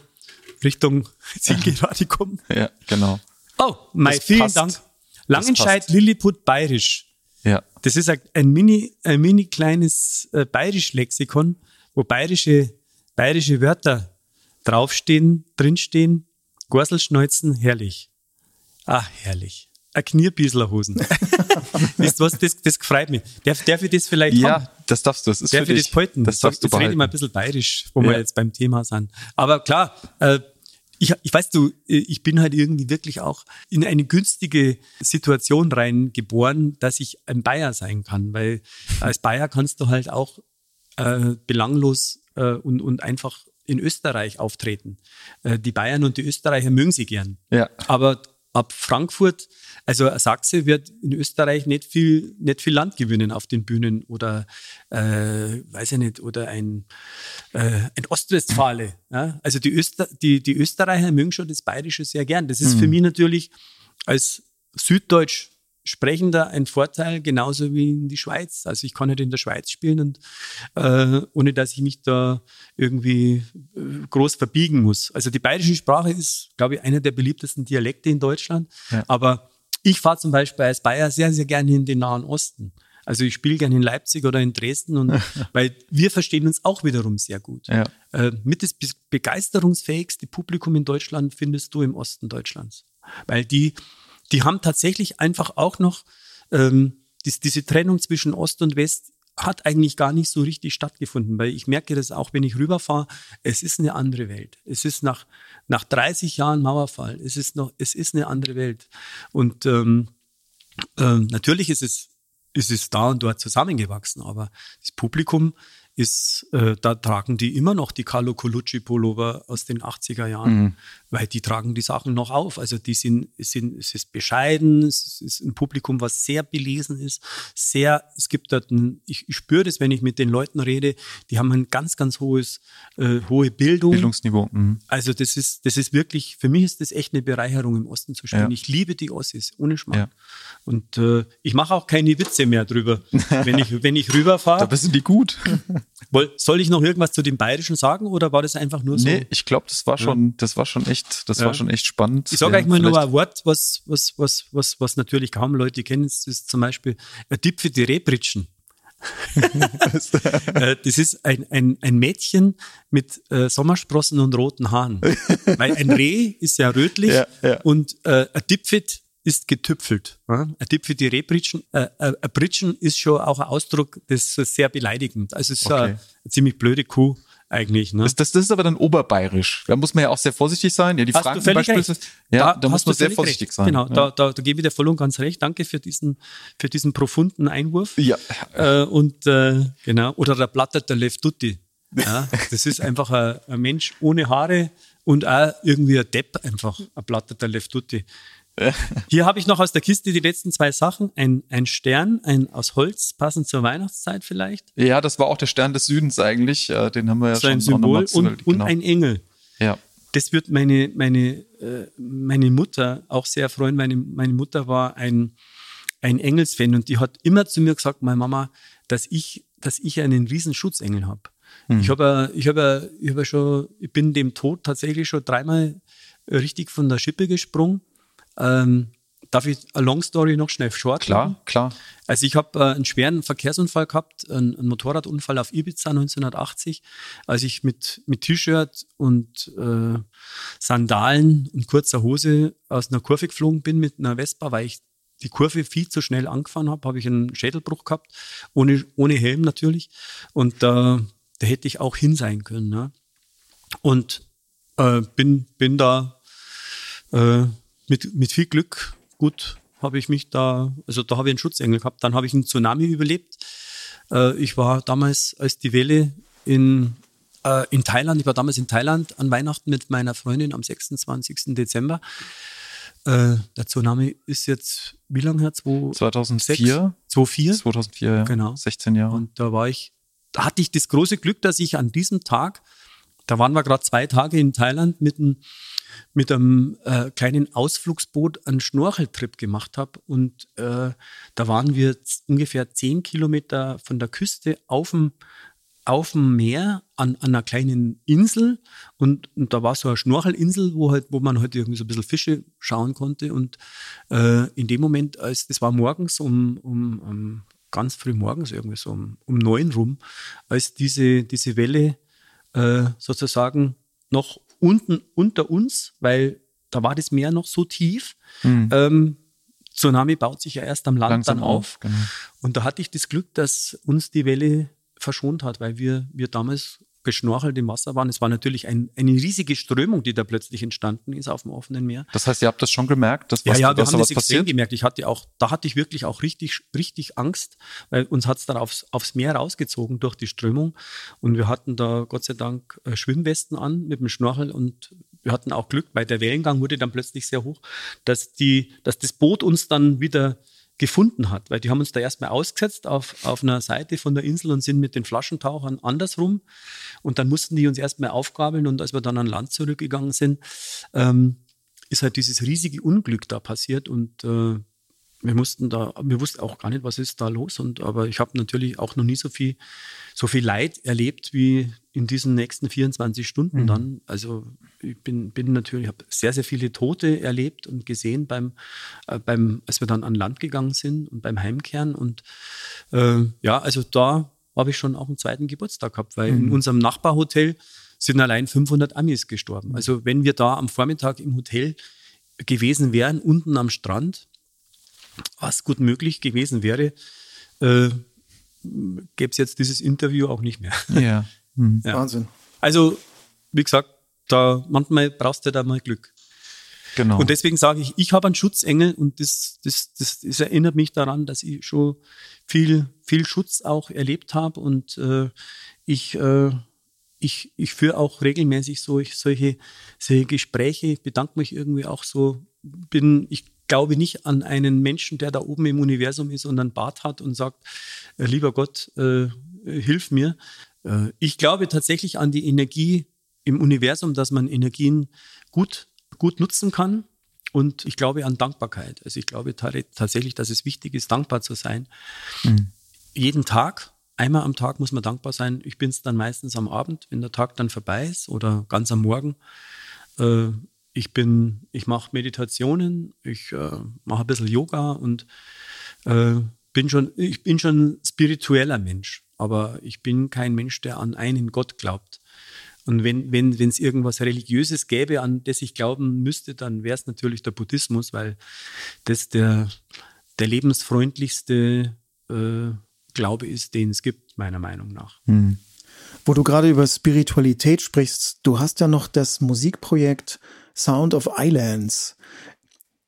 Richtung Zielgerade kommen. Ja, genau. Oh, Mai, vielen passt. Dank. Langenscheid, Lilliput, Bayerisch. Ja. Das ist ein mini, ein mini kleines äh, Bayerisch-Lexikon, wo bayerische, bayerische Wörter draufstehen, drinstehen. Gorselschneuzen, herrlich. Ah, herrlich. ein Knierbiesler Hosen. Wisst was, das, das freut mich. Darf, darf ich das vielleicht Ja, haben? das darfst du. Das ist Darf für ich dich. das behalten? Das darfst du jetzt rede ich mal ein bisschen bayerisch, wo Ja. wir jetzt beim Thema sind. Aber klar, äh, ich, ich weiß du, äh, ich bin halt irgendwie wirklich auch in eine günstige Situation reingeboren, dass ich ein Bayer sein kann, weil als Bayer kannst du halt auch äh, belanglos äh, und, und einfach in Österreich auftreten. Äh, die Bayern und die Österreicher mögen sie gern. Ja. Aber ab Frankfurt, also ein Sachse wird in Österreich nicht viel, nicht viel Land gewinnen auf den Bühnen oder äh, weiß ich nicht, oder ein, äh, ein Ostwestfale. Ja? Also die, Öster, die, die Österreicher mögen schon das Bayerische sehr gern. Das ist für mich natürlich als Süddeutsch Sprechender ein Vorteil, genauso wie in die Schweiz. Also ich kann nicht in der Schweiz spielen und äh, ohne dass ich mich da irgendwie äh, groß verbiegen muss. Also die bayerische Sprache ist, glaube ich, einer der beliebtesten Dialekte in Deutschland. Ja. Aber ich fahre zum Beispiel als Bayer sehr, sehr gerne in den Nahen Osten. Also ich spiele gerne in Leipzig oder in Dresden und weil wir verstehen uns auch wiederum sehr gut. Ja. Äh, mit das be- begeisterungsfähigste Publikum in Deutschland findest du im Osten Deutschlands. Weil die, die haben tatsächlich einfach auch noch ähm, dies, diese Trennung zwischen Ost und West hat eigentlich gar nicht so richtig stattgefunden, weil ich merke das auch, wenn ich rüberfahre, es ist eine andere Welt. Es ist nach, nach 30 Jahren Mauerfall, es ist noch, es ist eine andere Welt. Und ähm, ähm, natürlich ist es, ist es da und dort zusammengewachsen, aber das Publikum ist, äh, da tragen die immer noch die Carlo Colucci Pullover aus den 80er Jahren, weil die tragen die Sachen noch auf. Also die sind, sind, es ist bescheiden, es ist ein Publikum, was sehr belesen ist, sehr, es gibt dort ein, ich, ich spüre das, wenn ich mit den Leuten rede, die haben ein ganz, ganz hohes, äh, hohe Bildung. Bildungsniveau. Mhm. Also das ist, das ist wirklich, für mich ist das echt eine Bereicherung im Osten zu spielen. Ja. Ich liebe die Ossis, ohne Schmarrn. Ja. Und äh, ich mache auch keine Witze mehr drüber, wenn ich, wenn ich rüberfahre. Da sind die gut. Soll ich noch irgendwas zu dem Bayerischen sagen oder war das einfach nur so? Nee, ich glaube, das war schon, das war schon echt, das Ja. war schon echt spannend. Ich sage Ja, euch mal nur ein Wort, was, was, was, was, was natürlich kaum Leute kennen. Das ist zum Beispiel ein Tipp für die Rehbritschen. Äh, das ist ein, ein, ein Mädchen mit äh, Sommersprossen und roten Haaren. Weil ein Reh ist ja rötlich Ja, ja. und äh, ein Dipfit ist getüpfelt. Ein Dipfit, die Rehbritschen. Äh, äh, ein Britschen ist schon auch ein Ausdruck, das ist sehr beleidigend. Also es ist Okay. eine, eine ziemlich blöde Kuh eigentlich. Ne? Das, das, das ist aber dann oberbayerisch. Da muss man ja auch sehr vorsichtig sein. Ja, die Hast Franken völlig recht. beispielsweise. Ja, da, muss hast man sehr vorsichtig recht. sein. Genau, ja. da, da, da gebe ich dir voll und ganz recht. Danke für diesen, für diesen profunden Einwurf. Ja. Äh, und äh, genau, oder der Blatter der Leftutti. Ja, das ist einfach ein, ein Mensch ohne Haare und auch irgendwie ein Depp, einfach ein Blatter der Leftutti. Hier habe ich noch aus der Kiste die letzten zwei Sachen. Ein, ein Stern, ein aus Holz, passend zur Weihnachtszeit vielleicht. ja, das war auch der Stern des Südens eigentlich. Äh, Den haben wir ja So schon ein Symbol zu- und, und genau. ein Engel. Ja. das wird meine, meine, äh, meine Mutter auch sehr freuen. Meine, meine Mutter war ein, ein Engelsfan und die hat immer zu mir gesagt, meine Mama, dass ich, dass ich einen riesen Schutzengel habe. Ich habe, ich habe, ich habe schon, ich bin dem Tod tatsächlich schon dreimal richtig von der Schippe gesprungen. Ähm, darf ich eine Long Story noch schnell short Klar, machen? klar. Also ich habe äh, einen schweren Verkehrsunfall gehabt, einen, einen Motorradunfall auf Ibiza 1980, als ich mit, mit T-Shirt und äh, Sandalen und kurzer Hose aus einer Kurve geflogen bin mit einer Vespa, weil ich die Kurve viel zu schnell angefahren habe, habe ich einen Schädelbruch gehabt, ohne, ohne Helm natürlich. Und da, da hätte ich auch hin sein können. Ne? Und äh, bin, bin da äh, mit, mit viel Glück gut habe ich mich da, also da habe ich einen Schutzengel gehabt. Dann habe ich einen Tsunami überlebt. Äh, ich war damals, als die Welle in, äh, in Thailand, ich war damals in Thailand an Weihnachten mit meiner Freundin am 26. Dezember. Äh, der Tsunami ist jetzt, wie lange her? 2004? 2004. 2004, ja. Genau. 16 Jahre. Und da war ich, da hatte ich das große Glück, dass ich an diesem Tag, da waren wir gerade zwei Tage in Thailand mit einem, mit einem äh, kleinen Ausflugsboot einen Schnorcheltrip gemacht habe. Und äh, da waren wir ungefähr zehn Kilometer von der Küste auf dem, auf dem Meer an, an einer kleinen Insel. Und, und da war so eine Schnorchelinsel, wo, halt, wo man halt irgendwie so ein bisschen Fische schauen konnte. Und äh, in dem Moment, als das war morgens um, um, um ganz früh morgens, irgendwie so um, um neun rum, als diese, diese Welle äh, sozusagen noch unten unter uns, weil da war das Meer noch so tief, ähm, Tsunami baut sich ja erst am Land Langsam dann auf. auf, genau. Und da hatte ich das Glück, dass uns die Welle verschont hat, weil wir, wir damals geschnorchelt im Wasser waren. Es war natürlich ein, eine riesige Strömung, die da plötzlich entstanden ist auf dem offenen Meer. Das heißt, ihr habt das schon gemerkt, dass was, ja, ja, wir haben da das was extrem passiert? gemerkt. Ich hatte auch, da hatte ich wirklich auch richtig, richtig Angst, weil uns hat's dann aufs, aufs Meer rausgezogen durch die Strömung. Und wir hatten da Gott sei Dank äh, Schwimmwesten an mit dem Schnorchel und wir hatten auch Glück, weil der Wellengang wurde dann plötzlich sehr hoch, dass die, dass das Boot uns dann wieder gefunden hat, weil die haben uns da erstmal ausgesetzt auf, auf einer Seite von der Insel und sind mit den Flaschentauchern andersrum. Und dann mussten die uns erstmal aufgabeln und als wir dann an Land zurückgegangen sind, ähm, ist halt dieses riesige Unglück da passiert und äh, wir mussten da, wir wussten auch gar nicht, was ist da los und aber ich habe natürlich auch noch nie so viel, so viel Leid erlebt wie in diesen nächsten 24 Stunden Mhm. dann. Also ich bin, bin natürlich, habe sehr, sehr viele Tote erlebt und gesehen beim, äh, beim, als wir dann an Land gegangen sind und beim Heimkehren und äh, ja, also da habe ich schon auch einen zweiten Geburtstag gehabt, weil Mhm. in unserem Nachbarhotel sind allein 500 Amis gestorben. Also wenn wir da am Vormittag im Hotel gewesen wären, unten am Strand, was gut möglich gewesen wäre, äh, gäbe es jetzt dieses Interview auch nicht mehr. Ja. Mhm. Ja. Wahnsinn. Also, wie gesagt, da manchmal brauchst du da mal Glück. Genau. Und deswegen sage ich, ich habe einen Schutzengel und das, das, das, das erinnert mich daran, dass ich schon viel, viel Schutz auch erlebt habe und äh, ich, äh, ich, ich führe auch regelmäßig so, ich, solche, solche Gespräche, ich bedanke mich irgendwie auch so, bin, ich glaube nicht an einen Menschen, der da oben im Universum ist und einen Bart hat und sagt, äh, lieber Gott, äh, hilf mir. Äh, ich glaube tatsächlich an die Energie im Universum, dass man Energien gut, gut nutzen kann. Und ich glaube an Dankbarkeit. Also ich glaube ta- tatsächlich, dass es wichtig ist, dankbar zu sein. Jeden Tag, einmal am Tag muss man dankbar sein. Ich bin es dann meistens am Abend, wenn der Tag dann vorbei ist oder ganz am Morgen. Äh, ich bin, ich mache Meditationen, ich äh, mache ein bisschen Yoga und äh, bin schon, ich bin schon spiritueller Mensch, aber ich bin kein Mensch, der an einen Gott glaubt. Und wenn wenn wenn, es irgendwas Religiöses gäbe, an das ich glauben müsste, dann wäre es natürlich der Buddhismus, weil das der, der lebensfreundlichste äh, Glaube ist, den es gibt, meiner Meinung nach. Wo du gerade über Spiritualität sprichst, du hast ja noch das Musikprojekt Sound of Islands.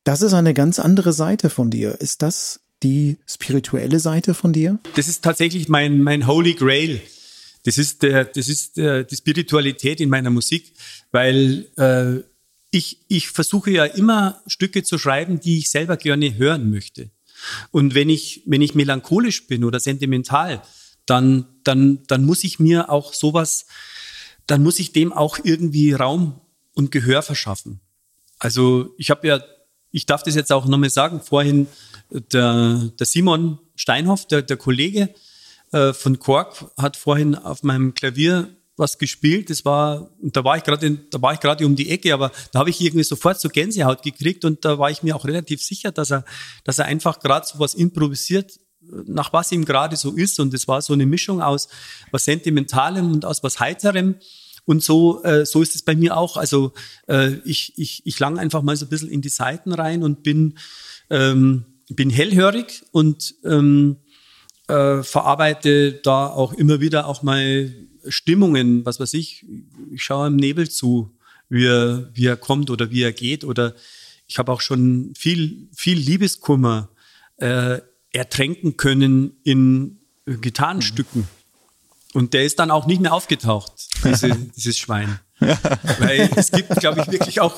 Das ist eine ganz andere Seite von dir. Ist das die spirituelle Seite von dir? Das ist tatsächlich mein, mein Holy Grail. Das ist, der, das ist der, die Spiritualität in meiner Musik, weil äh, ich, ich versuche ja immer Stücke zu schreiben, die ich selber gerne hören möchte. Und wenn ich, wenn ich melancholisch bin oder sentimental, dann, dann, dann muss ich mir auch sowas, dann muss ich dem auch irgendwie Raum und Gehör verschaffen. Also ich habe ja, ich darf das jetzt auch nochmal sagen, vorhin der, der Simon Steinhoff, der, der Kollege äh, von Kork, hat vorhin auf meinem Klavier was gespielt. Das war, und da war ich gerade, da war ich gerade um die Ecke, aber da habe ich irgendwie sofort so Gänsehaut gekriegt und da war ich mir auch relativ sicher, dass er, dass er einfach gerade so was improvisiert, nach was ihm gerade so ist. Und es war so eine Mischung aus was Sentimentalem und aus was Heiterem. Und so, äh, so ist es bei mir auch. Also äh, ich, ich, ich lang einfach mal so ein bisschen in die Seiten rein und bin, ähm, bin hellhörig und ähm, äh, verarbeite da auch immer wieder auch mal Stimmungen, was weiß ich. Ich schaue im Nebel zu, wie er, wie er kommt oder wie er geht. Oder ich habe auch schon viel, viel Liebeskummer äh, ertränken können in Gitarrenstücken. Und der ist dann auch nicht mehr aufgetaucht, diese, dieses Schwein. Weil es gibt, glaube ich, wirklich auch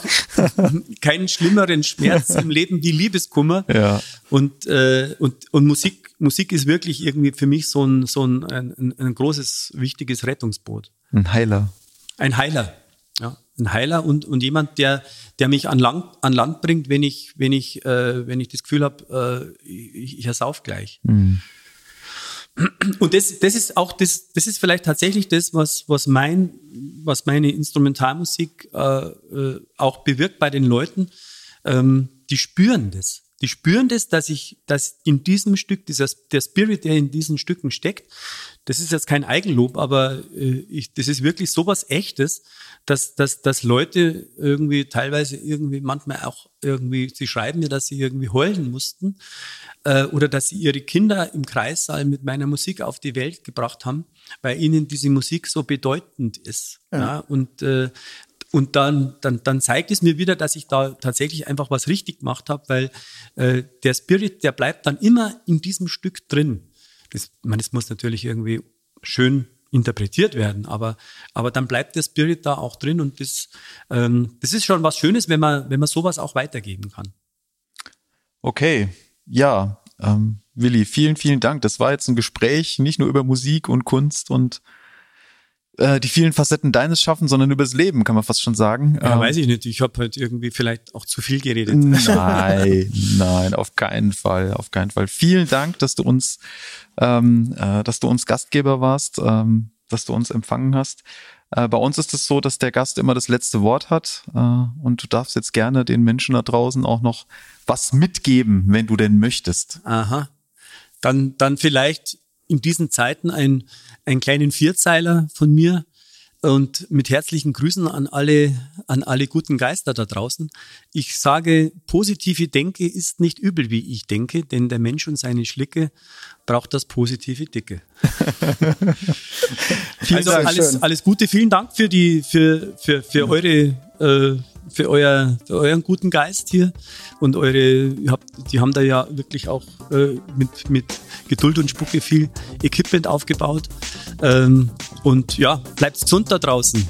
keinen schlimmeren Schmerz im Leben wie Liebeskummer. Ja. Und, äh, und, und Musik, Musik ist wirklich irgendwie für mich so ein, so ein, ein, ein großes, wichtiges Rettungsboot. Ein Heiler. Ein Heiler. Ja, ein Heiler und, und jemand, der, der mich an Land, an Land bringt, wenn ich, wenn ich, äh, wenn ich das Gefühl habe, äh, ich, ich ersauf gleich. Und das, das ist auch das, das ist vielleicht tatsächlich das, was, was mein, was meine Instrumentalmusik äh, äh, auch bewirkt bei den Leuten. Ähm, die spüren das. Die spüren das, dass ich, dass in diesem Stück, dieser, der Spirit, der in diesen Stücken steckt, das ist jetzt kein Eigenlob, aber äh, ich, das ist wirklich sowas Echtes, dass, dass, dass Leute irgendwie teilweise irgendwie manchmal auch irgendwie, sie schreiben mir, dass sie irgendwie heulen mussten äh, oder dass sie ihre Kinder im Kreissaal mit meiner Musik auf die Welt gebracht haben, weil ihnen diese Musik so bedeutend ist. Ja. ja und äh, und dann, dann, dann zeigt es mir wieder, dass ich da tatsächlich einfach was richtig gemacht habe, weil äh, der Spirit, der bleibt dann immer in diesem Stück drin. Das, meine, das muss natürlich irgendwie schön interpretiert werden, aber, aber dann bleibt der Spirit da auch drin und das, ähm, das ist schon was Schönes, wenn man, wenn man sowas auch weitergeben kann. Okay, ja, ähm, Willi, vielen, vielen Dank. Das war jetzt ein Gespräch nicht nur über Musik und Kunst und äh, die vielen Facetten deines Schaffen, sondern übers Leben, kann man fast schon sagen. Ja, ähm, weiß ich nicht. Ich habe halt irgendwie vielleicht auch zu viel geredet. Nein, nein, auf keinen Fall, auf keinen Fall. Vielen Dank, dass du uns, ähm, äh, dass du uns Gastgeber warst, ähm, dass du uns empfangen hast. Äh, bei uns ist es so, dass der Gast immer das letzte Wort hat äh, und du darfst jetzt gerne den Menschen da draußen auch noch was mitgeben, wenn du denn möchtest. Aha. Dann, dann vielleicht in diesen Zeiten ein, einen kleinen Vierzeiler von mir und mit herzlichen Grüßen an alle, an alle guten Geister da draußen. Ich sage, positive Denke ist nicht übel, wie ich denke, denn der Mensch und seine Schlicke braucht das positive Dicke. also alles, alles Gute, vielen Dank für die, für, für, für eure, äh, für, euer, für euren guten Geist hier und eure, habt, die haben da ja wirklich auch äh, mit, mit Geduld und Spucke viel Equipment aufgebaut. Ähm, und ja, bleibt gesund da draußen.